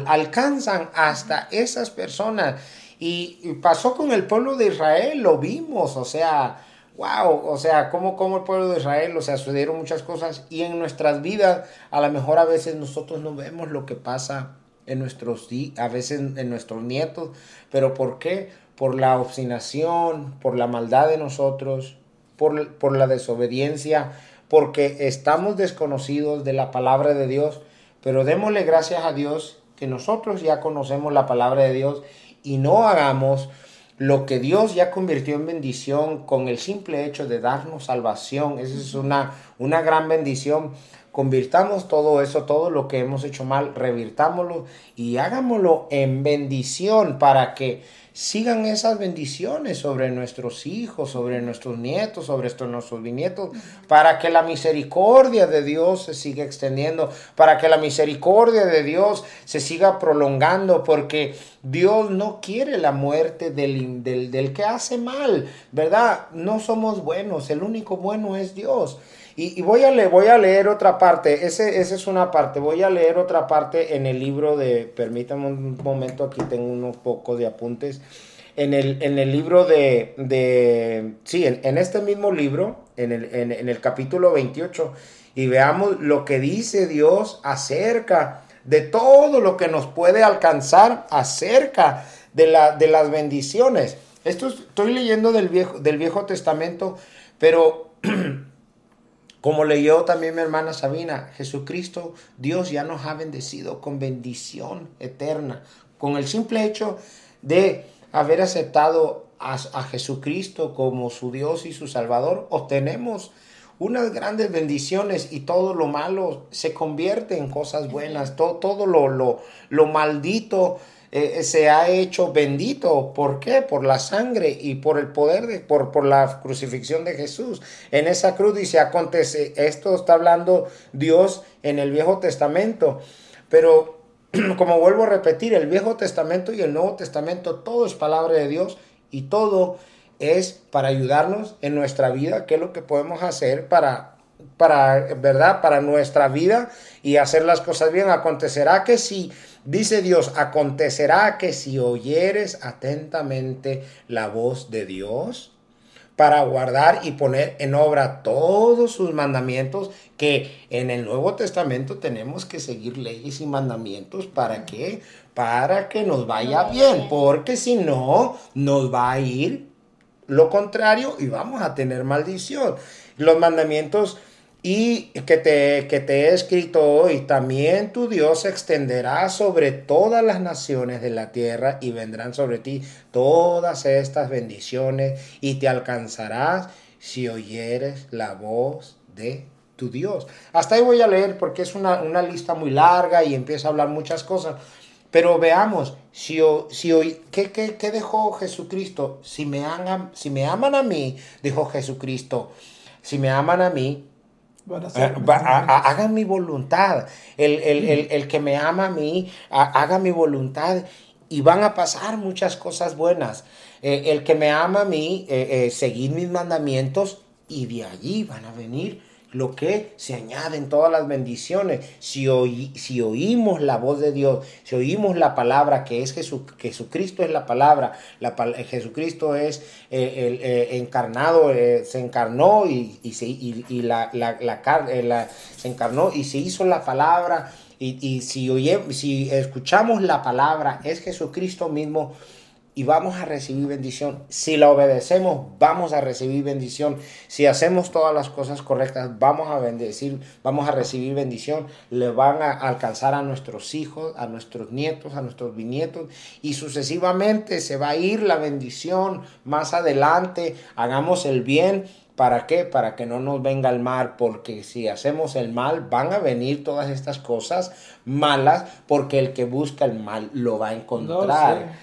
alcanzan hasta esas personas y, pasó con el pueblo de Israel, lo vimos, o sea, wow, o sea, como, como el pueblo de Israel, o sea, sucedieron muchas cosas y en nuestras vidas, a lo mejor a veces nosotros no vemos lo que pasa en nuestros, a veces en nuestros nietos, pero ¿por qué? Por la obstinación, por la maldad de nosotros, por, por la desobediencia, porque estamos desconocidos de la palabra de Dios, pero démosle gracias a Dios que nosotros ya conocemos la palabra de Dios y no hagamos lo que Dios ya convirtió en bendición con el simple hecho de darnos salvación. Esa es una, una gran bendición. Convirtamos todo eso, todo lo que hemos hecho mal, revirtámoslo y hagámoslo en bendición para que sigan esas bendiciones sobre nuestros hijos, sobre nuestros nietos, sobre nuestros bisnietos, para que la misericordia de Dios se siga extendiendo, para que la misericordia de Dios se siga prolongando, porque Dios no quiere la muerte del, del, del que hace mal, ¿verdad? No somos buenos, el único bueno es Dios. Y, voy, a leer, voy a leer otra parte, ese, esa es una parte, voy a leer otra parte en el libro de, permítanme un momento, aquí tengo unos pocos de apuntes, en el, en el libro de, de sí, en, este mismo libro, en el, en, el capítulo 28, y veamos lo que dice Dios acerca de todo lo que nos puede alcanzar acerca de, la, de las bendiciones. Esto estoy leyendo del viejo, del viejo Testamento, pero Como leyó también mi hermana Sabina, Jesucristo, Dios ya nos ha bendecido con bendición eterna, con el simple hecho de haber aceptado a, Jesucristo como su Dios y su Salvador, obtenemos unas grandes bendiciones y todo lo malo se convierte en cosas buenas, todo, todo lo, lo, lo maldito eh, se ha hecho bendito. ¿Por qué? Por la sangre y por el poder, de, por, por la crucifixión de Jesús. En esa cruz dice, acontece, esto está hablando Dios en el Viejo Testamento. Pero como vuelvo a repetir, el Viejo Testamento y el Nuevo Testamento, todo es palabra de Dios y todo es para ayudarnos en nuestra vida, qué es lo que podemos hacer para, para, ¿verdad? Para nuestra vida y hacer las cosas bien. Acontecerá que si, dice Dios, acontecerá que si oyeres atentamente la voz de Dios, para guardar y poner en obra todos sus mandamientos, que en el Nuevo Testamento tenemos que seguir leyes y mandamientos para que para que nos vaya bien, porque si no nos va a ir lo contrario y vamos a tener maldición. Los mandamientos y que te, que te he escrito hoy, también tu Dios extenderá sobre todas las naciones de la tierra y vendrán sobre ti todas estas bendiciones y te alcanzarás si oyeres la voz de tu Dios. Hasta ahí voy a leer porque es una, lista muy larga y empieza a hablar muchas cosas. Pero veamos, si, si hoy, ¿qué, qué, dejó Jesucristo? Si me, aman, si me aman a mí, dijo Jesucristo, si me aman a mí, eh, hagan mi voluntad. El, que me ama a mí, haga mi voluntad. Y van a pasar muchas cosas buenas. Eh, el que me ama a mí, eh, seguir mis mandamientos y de allí van a venir lo que se añaden todas las bendiciones. Si, si oímos la voz de Dios, si oímos la palabra que es Jesús, Jesucristo es la palabra, la, Jesucristo es eh, el, eh, encarnado, eh, se encarnó y, se, y, la, la, la, se encarnó y se hizo la palabra. Y, y si, oye, si escuchamos la palabra, es Jesucristo mismo y vamos a recibir bendición. Si la obedecemos, vamos a recibir bendición. Si hacemos todas las cosas correctas, vamos a bendecir, vamos a recibir bendición. Le van a alcanzar a nuestros hijos, a nuestros nietos, a nuestros bisnietos y sucesivamente se va a ir la bendición más adelante. Hagamos el bien ¿Para qué? Para que no nos venga el mal, porque si hacemos el mal van a venir todas estas cosas malas, porque el que busca el mal lo va a encontrar.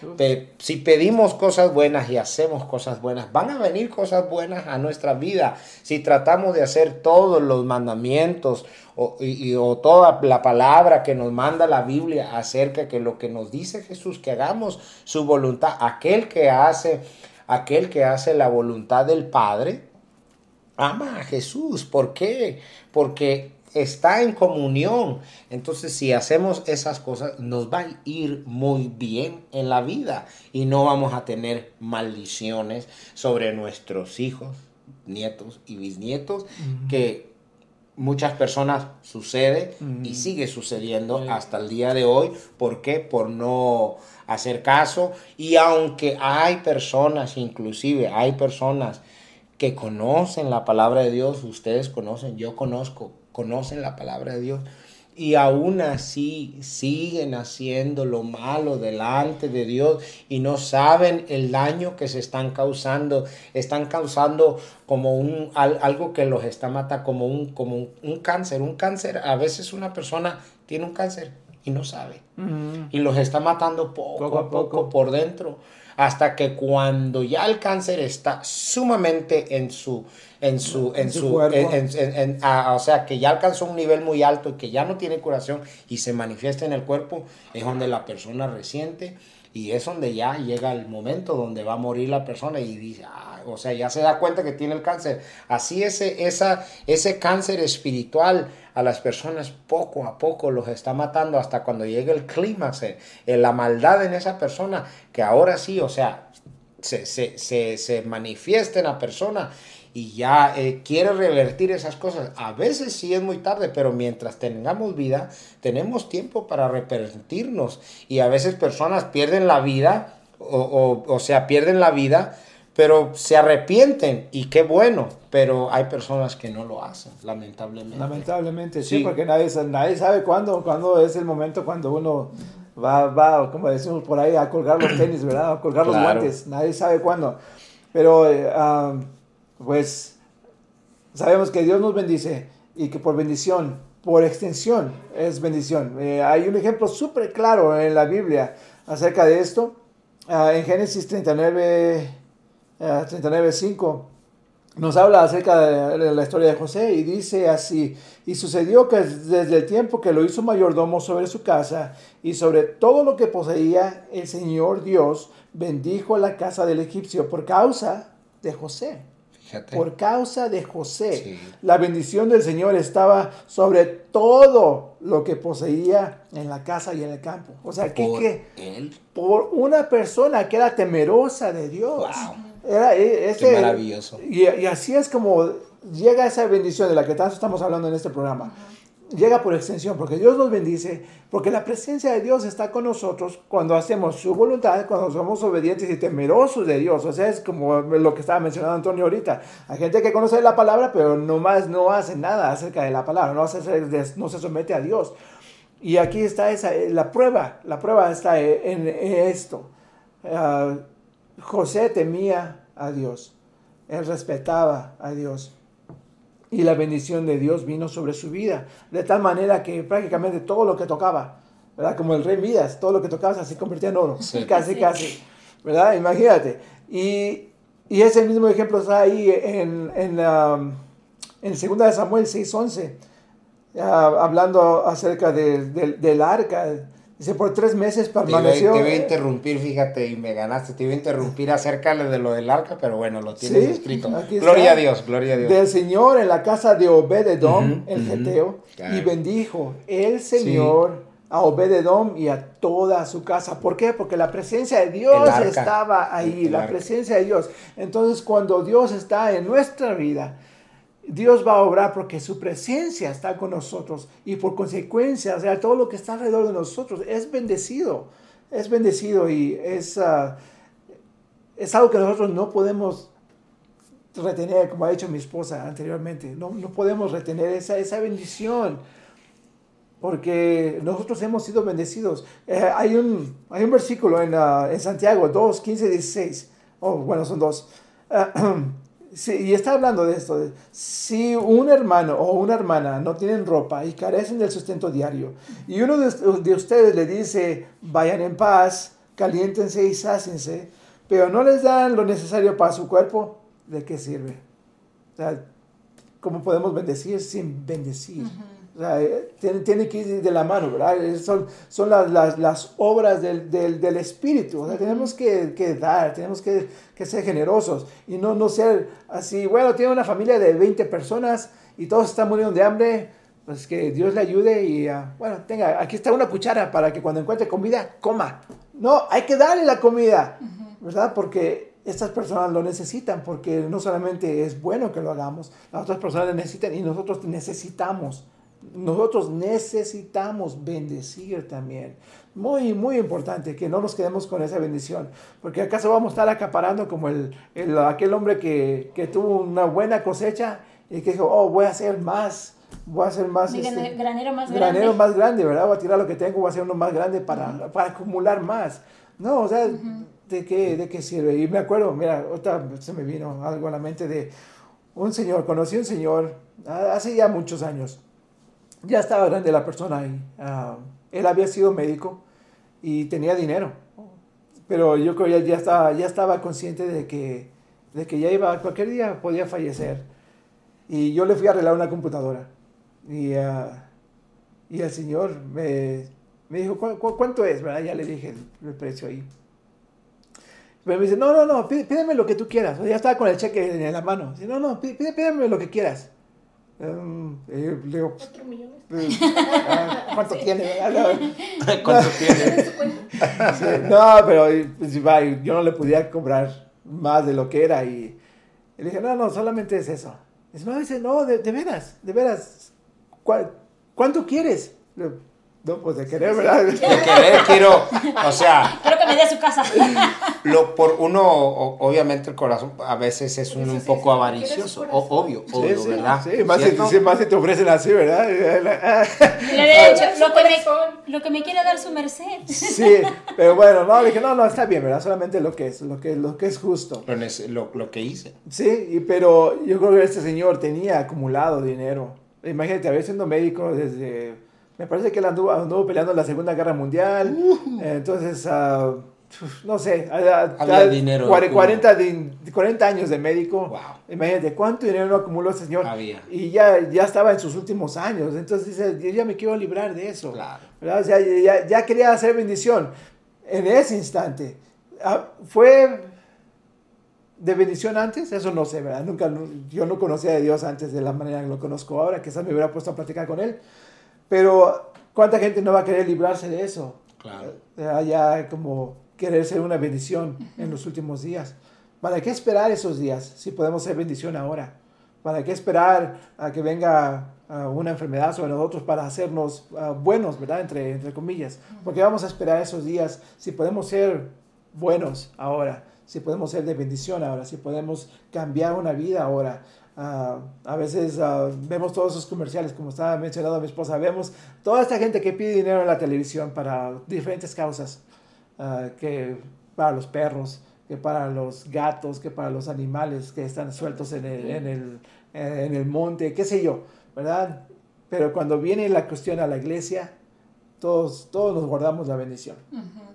si pedimos cosas buenas y hacemos cosas buenas, van a venir cosas buenas a nuestra vida. Si tratamos de hacer todos los mandamientos o, o toda la palabra que nos manda la Biblia acerca de lo que nos dice Jesús, que hagamos su voluntad, aquel que hace, aquel que hace la voluntad del Padre, ama a Jesús. ¿Por qué? Porque está en comunión. Entonces, si hacemos esas cosas, nos va a ir muy bien en la vida y no vamos a tener maldiciones sobre nuestros hijos, nietos y bisnietos, que muchas personas sucede y sigue sucediendo hasta el día de hoy. ¿Por qué? Por no hacer caso. Y aunque hay personas, inclusive hay personas que conocen la palabra de Dios, ustedes conocen, yo conozco, conocen la palabra de Dios y aún así siguen haciendo lo malo delante de Dios y no saben el daño que se están causando. Están causando como un algo que los está matando, como un, como un, cáncer. Un cáncer, a veces una persona tiene un cáncer y no sabe. Y los está matando poco, a poco por dentro hasta que cuando ya el cáncer está sumamente en su en su en, su, o sea que ya alcanzó un nivel muy alto y que ya no tiene curación y se manifiesta en el cuerpo es donde la persona resiente y es donde ya llega el momento donde va a morir la persona y dice, ah, o sea, ya se da cuenta que tiene el cáncer. Así ese, esa, ese cáncer espiritual a las personas poco a poco los está matando hasta cuando llegue el clímax, eh, la maldad en esa persona, que ahora sí, o sea, se, se, se, se manifiesta en la persona y ya eh, quiere revertir esas cosas. A veces sí es muy tarde, pero mientras tengamos vida, tenemos tiempo para arrepentirnos. Y a veces personas pierden la vida, o, o, sea, pierden la vida, pero se arrepienten y qué bueno, pero hay personas que no lo hacen, lamentablemente. Lamentablemente, sí, porque nadie, nadie sabe cuándo, cuándo es el momento cuando uno va, va, como decimos por ahí, a colgar los tenis, ¿verdad? A colgar los guantes, nadie sabe cuándo. Pero... Eh, pues sabemos que Dios nos bendice y que por bendición, por extensión, es bendición. Eh, hay un ejemplo súper claro en la Biblia acerca de esto. Ah, en Génesis 39, 39, 5 nos habla acerca de la historia de José y dice así, y sucedió que desde el tiempo que lo hizo mayordomo sobre su casa y sobre todo lo que poseía, el Señor Dios bendijo la casa del egipcio por causa de José. Fíjate. Por causa de José. Sí. La bendición del Señor estaba sobre todo lo que poseía en la casa y en el campo. O sea, que, Por que él. por una persona que era temerosa de Dios. Wow. Era e- ese- Qué maravilloso. Y, y así es como llega esa bendición de la que tanto estamos hablando en este programa. Llega por extensión, porque Dios nos bendice, porque la presencia de Dios está con nosotros cuando hacemos su voluntad, cuando somos obedientes y temerosos de Dios. O sea, es como lo que estaba mencionando Antonio ahorita. Hay gente que conoce la palabra, pero nomás no hace nada acerca de la palabra, no, hace, no se somete a Dios. Y aquí está esa, la prueba, la prueba está en, en esto. Ah, José temía a Dios, él respetaba a Dios y la bendición de Dios vino sobre su vida, de tal manera que prácticamente todo lo que tocaba, ¿verdad? Como el rey Midas, todo lo que tocaba se convertía en oro, Sí. casi, casi, ¿verdad? Imagínate. Y, y ese mismo ejemplo está ahí en, en, um, en 2 de Samuel 6:11, ah, hablando acerca de- del- del arca. Dice, por tres meses Te iba, permaneció. te iba a interrumpir, fíjate, y me ganaste. Te iba a interrumpir acerca de lo del arca, pero bueno, lo tienes Sí, escrito. Gloria a Dios, gloria a Dios. del Señor en la casa de Obededom, el ujú. Geteo, y bendijo el Señor a Obededom y a toda su casa. ¿Por qué? Porque la presencia de Dios estaba ahí, El la arca. presencia de Dios. Entonces, cuando Dios está en nuestra vida, Dios va a obrar porque su presencia está con nosotros y por consecuencia, o sea, todo lo que está alrededor de nosotros es bendecido, es bendecido y es, ah, es algo que nosotros no podemos retener, como ha dicho mi esposa anteriormente, no, no podemos retener esa, esa bendición porque nosotros hemos sido bendecidos. Eh, hay, un, hay un versículo en, ah, en Santiago 2, 15, 16, oh, bueno, son dos. Ah, sí, y está hablando de esto. si un hermano o una hermana no tienen ropa y carecen del sustento diario, y uno de, de ustedes le dice, vayan en paz, caliéntense y sáciense, pero no les dan lo necesario para su cuerpo, ¿de qué sirve? ¿cómo podemos bendecir sin bendecir? O sea, eh, tiene, tiene que ir de la mano, ¿verdad? Eh, Son, son las, las, las obras del, del, del Espíritu. O sea, tenemos que, que dar, tenemos que, que ser generosos y no, no ser así, bueno, tiene una familia de 20 personas y todos están muriendo de hambre, pues que Dios le ayude y, ah, bueno, tenga, aquí está una cuchara para que cuando encuentre comida, coma. No, hay que darle la comida, ¿verdad? Porque estas personas lo necesitan, porque no solamente es bueno que lo hagamos, las otras personas lo necesitan y nosotros necesitamos. Nosotros necesitamos bendecir también. Muy, muy importante que no nos quedemos con esa bendición, porque acaso vamos a estar acaparando como el, el- aquel hombre que, que tuvo una buena cosecha y que dijo, oh, voy a hacer más, voy a hacer más. Este, gran- granero más granero grande. más grande, ¿verdad? Voy a tirar lo que tengo, voy a hacer uno más grande para, para acumular más. No, o sea, ¿de, qué, ¿de qué sirve? Y me acuerdo, mira, ahorita se me vino algo a la mente de un señor, conocí un señor ah, hace ya muchos años. Ya estaba grande la persona ahí. ah, él había sido médico y tenía dinero. Pero yo creo que ya, ya, estaba, ya estaba consciente de que, de que ya iba, cualquier día podía fallecer. Y yo le fui a arreglar una computadora. Y, ah, y el señor me, me dijo, "¿Cu- cu- ¿cuánto es? ¿verdad? Ya le dije el, el precio ahí. Pero me dice, no, no, no, pí- pídeme lo que tú quieras. O sea, ya estaba con el cheque en la mano. Dice, no, no, pí- pí- pídeme lo que quieras. Um, le digo, Cuatro millones. pues, ah, ¿cuánto tiene? verdad? No. ¿Cuánto tiene? Sí, no, pero pues, va, y yo no le podía cobrar más de lo que era y, y le dije, no, no, solamente es eso. Y me dice, no, de, de veras, de veras, ¿cuál- ¿cuánto quieres? Le digo, No, pues de querer, ¿verdad? De querer, quiero, o sea, Quiero que me dé su casa. lo por uno, o- obviamente el corazón a veces es un, Sí, un sí, poco sí, avaricioso, obvio, obvio, sí, ¿verdad? Sí, más si, más si te ofrecen así, ¿verdad? Le había dicho, Su lo que, me, lo que me quiere dar su merced. Sí, pero bueno, no, le dije, no, no, está bien, ¿verdad? Solamente lo que es, lo que, lo que es justo. Lo, lo, lo que hice. Sí, y- pero yo creo que este señor tenía acumulado dinero. Imagínate, había siendo médico desde... Me parece que él anduvo, anduvo peleando en la Segunda Guerra Mundial. Entonces, ah, no sé, a- a- Había a- dinero, cuare- hubo. 40, de- 40 años de médico. Wow. Imagínate cuánto dinero acumuló ese señor. Había. Y ya, ya estaba en sus últimos años. Entonces dice, yo ya me quiero librar de eso. Claro. O sea, ya, ya quería hacer bendición. En ese instante. Ah, ¿Fue de bendición antes? Eso no sé, ¿verdad? Nunca, yo no conocía a Dios antes de la manera que lo conozco ahora. Quizás me hubiera puesto a platicar con él. Pero, ¿cuánta gente no va a querer librarse de eso? Claro. Ya, ya como querer ser una bendición en los últimos días. ¿Para qué esperar esos días si podemos ser bendición ahora? ¿Para qué esperar a que venga una enfermedad sobre nosotros para hacernos ah, buenos, ¿verdad? Entre, entre comillas. Porque vamos a esperar esos días si podemos ser buenos ahora, si podemos ser de bendición ahora, si podemos cambiar una vida ahora. Ah, a veces ah, vemos todos esos comerciales, como estaba mencionando mi esposa, vemos toda esta gente que pide dinero en la televisión para diferentes causas, ah, que para los perros, que para los gatos, que para los animales que están sueltos en el, en el, en el monte, qué sé yo, ¿verdad? Pero cuando viene la cuestión a la iglesia, todos, todos nos guardamos la bendición.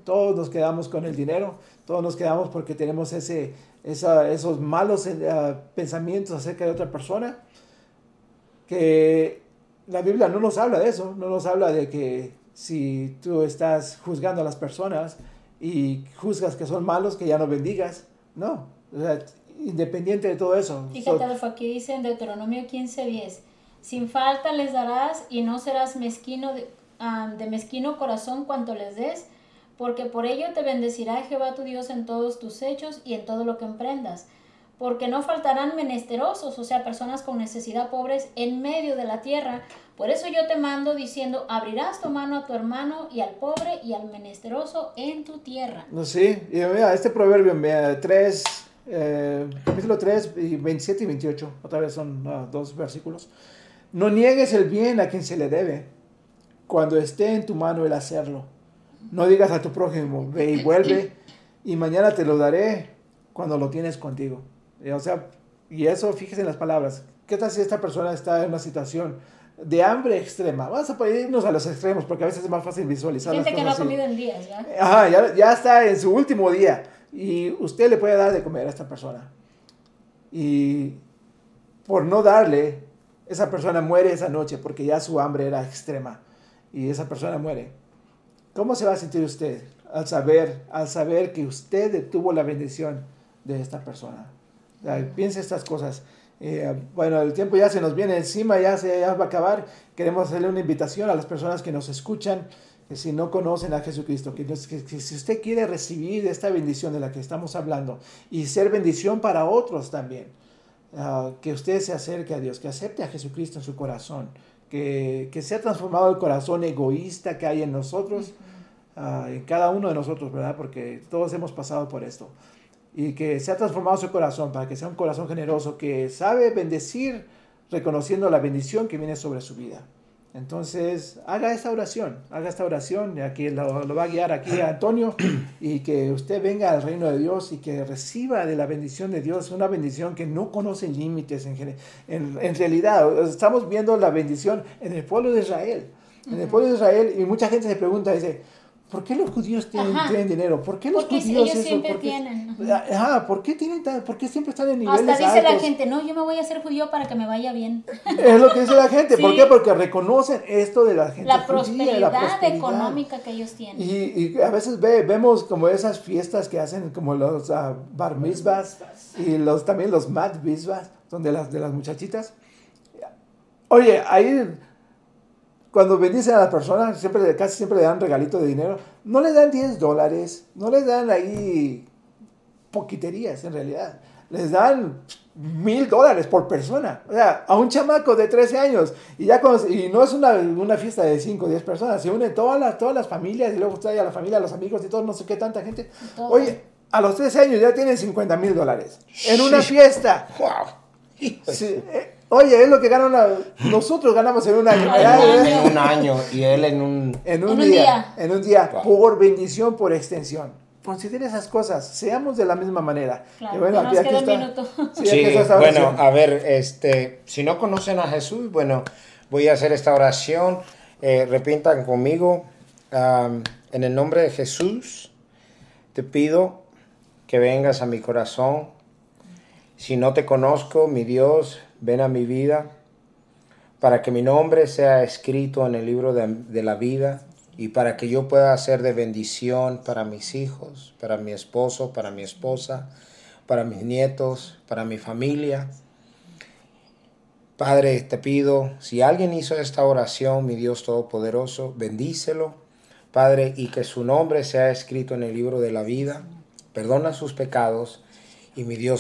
Todos nos quedamos con el dinero, todos nos quedamos porque tenemos ese, esa- esos malos eh, pensamientos acerca de otra persona, que la Biblia no nos habla de eso, no nos habla de que si tú estás juzgando a las personas y juzgas que son malos, que ya no bendigas, no, o sea, independiente de todo eso. Fíjate, So- Adolfo, aquí dice en Deuteronomio 15:10, sin falta les darás y no serás mezquino de, ah, de mezquino corazón cuanto les des, porque por ello te bendecirá Jehová tu Dios en todos tus hechos y en todo lo que emprendas. Porque no faltarán menesterosos, o sea, personas con necesidad pobres en medio de la tierra. Por eso yo te mando diciendo, abrirás tu mano a tu hermano y al pobre y al menesteroso en tu tierra. No, sí, y este proverbio, mira, 3, eh, capítulo 3, y 27 y 28, otra vez son ah, dos versículos. No niegues el bien a quien se le debe, cuando esté en tu mano el hacerlo. No digas a tu prójimo, ve y vuelve, y mañana te lo daré cuando lo tienes contigo. Y, o sea, y eso, fíjese en las palabras. ¿Qué tal si esta persona está en una situación de hambre extrema? Vamos a irnos a los extremos, porque a veces es más fácil visualizar. Gente que no ha comido en días, ¿ya? Ajá, ya, ya está en su último día y usted le puede dar de comer a esta persona. Y por no darle, esa persona muere esa noche porque ya su hambre era extrema y esa persona muere. ¿Cómo se va a sentir usted al saber, al saber que usted detuvo la bendición de esta persona? O piense estas cosas. Eh, bueno, el tiempo ya se nos viene encima, ya se ya va a acabar. Queremos hacerle una invitación a las personas que nos escuchan, que si no conocen a Jesucristo, que si usted quiere recibir esta bendición de la que estamos hablando y ser bendición para otros también, ah, que usted se acerque a Dios, que acepte a Jesucristo en su corazón, que, que sea transformado el corazón egoísta que hay en nosotros, ah, en cada uno de nosotros, ¿verdad? Porque todos hemos pasado por esto. Y que sea transformado su corazón para que sea un corazón generoso que sabe bendecir reconociendo la bendición que viene sobre su vida. Entonces, haga esta oración, haga esta oración, y aquí lo, va a guiar aquí a Antonio, y que usted venga al reino de Dios y que reciba de la bendición de Dios, una bendición que no conoce límites en, en realidad. Estamos viendo la bendición en el pueblo de Israel, en el pueblo de Israel, y mucha gente se pregunta, dice, ¿por qué los judíos tienen, dinero? ¿Por qué los Porque judíos ellos eso? siempre ¿Por qué- tienen, Ajá, ¿por qué, tienen ¿por qué siempre están en niveles Hasta dice la gente, no, yo me voy a hacer judío para que me vaya bien. Es lo que dice la gente. ¿Por Sí. qué? Porque reconocen esto de la gente La judía, prosperidad, la prosperidad. económica que ellos tienen. Y, y a veces ve, vemos como esas fiestas que hacen como los ah, bar mitzvahs y los, también los mat mitzvahs, son de las, de las muchachitas. Oye, ahí cuando bendicen a la persona, siempre, casi siempre le dan regalito de dinero. No le dan 10 dólares, no les dan ahí poquiterías en realidad. Les dan mil dólares por persona. O sea, a un chamaco de 13 años. Y ya cuando- y no es una, una fiesta de 5 o 10 personas. Se unen todas las, todas las familias y luego está ya la familia, los amigos y todo, no sé qué tanta gente. todo. Oye, a los 13 años ya tienen 50 mil dólares. En una fiesta. ¡Wow! Sí, eh, oye, es lo que ganan la- nosotros ganamos en un año. En un año y él en un... En un, En un día. En un día. Wow. Por bendición, por extensión. Considere esas cosas. Seamos de la misma manera. Claro, Y bueno, nos aquí, queda un está. minuto. Sí, aquí está bueno, oración. a ver, este, si no conocen a Jesús, bueno, voy a hacer esta oración. Eh, repitan conmigo en el nombre de Jesús. te pido que vengas a mi corazón. Si no te conozco, mi Dios, ven a mi vida para que mi nombre sea escrito en el libro de, la vida y para que yo pueda ser de bendición para mis hijos, para mi esposo, para mi esposa, para mis nietos, para mi familia. Padre, te pido, si alguien hizo esta oración, mi Dios Todopoderoso, bendícelo, Padre, y que su nombre sea escrito en el libro de la vida. Perdona sus pecados y mi Dios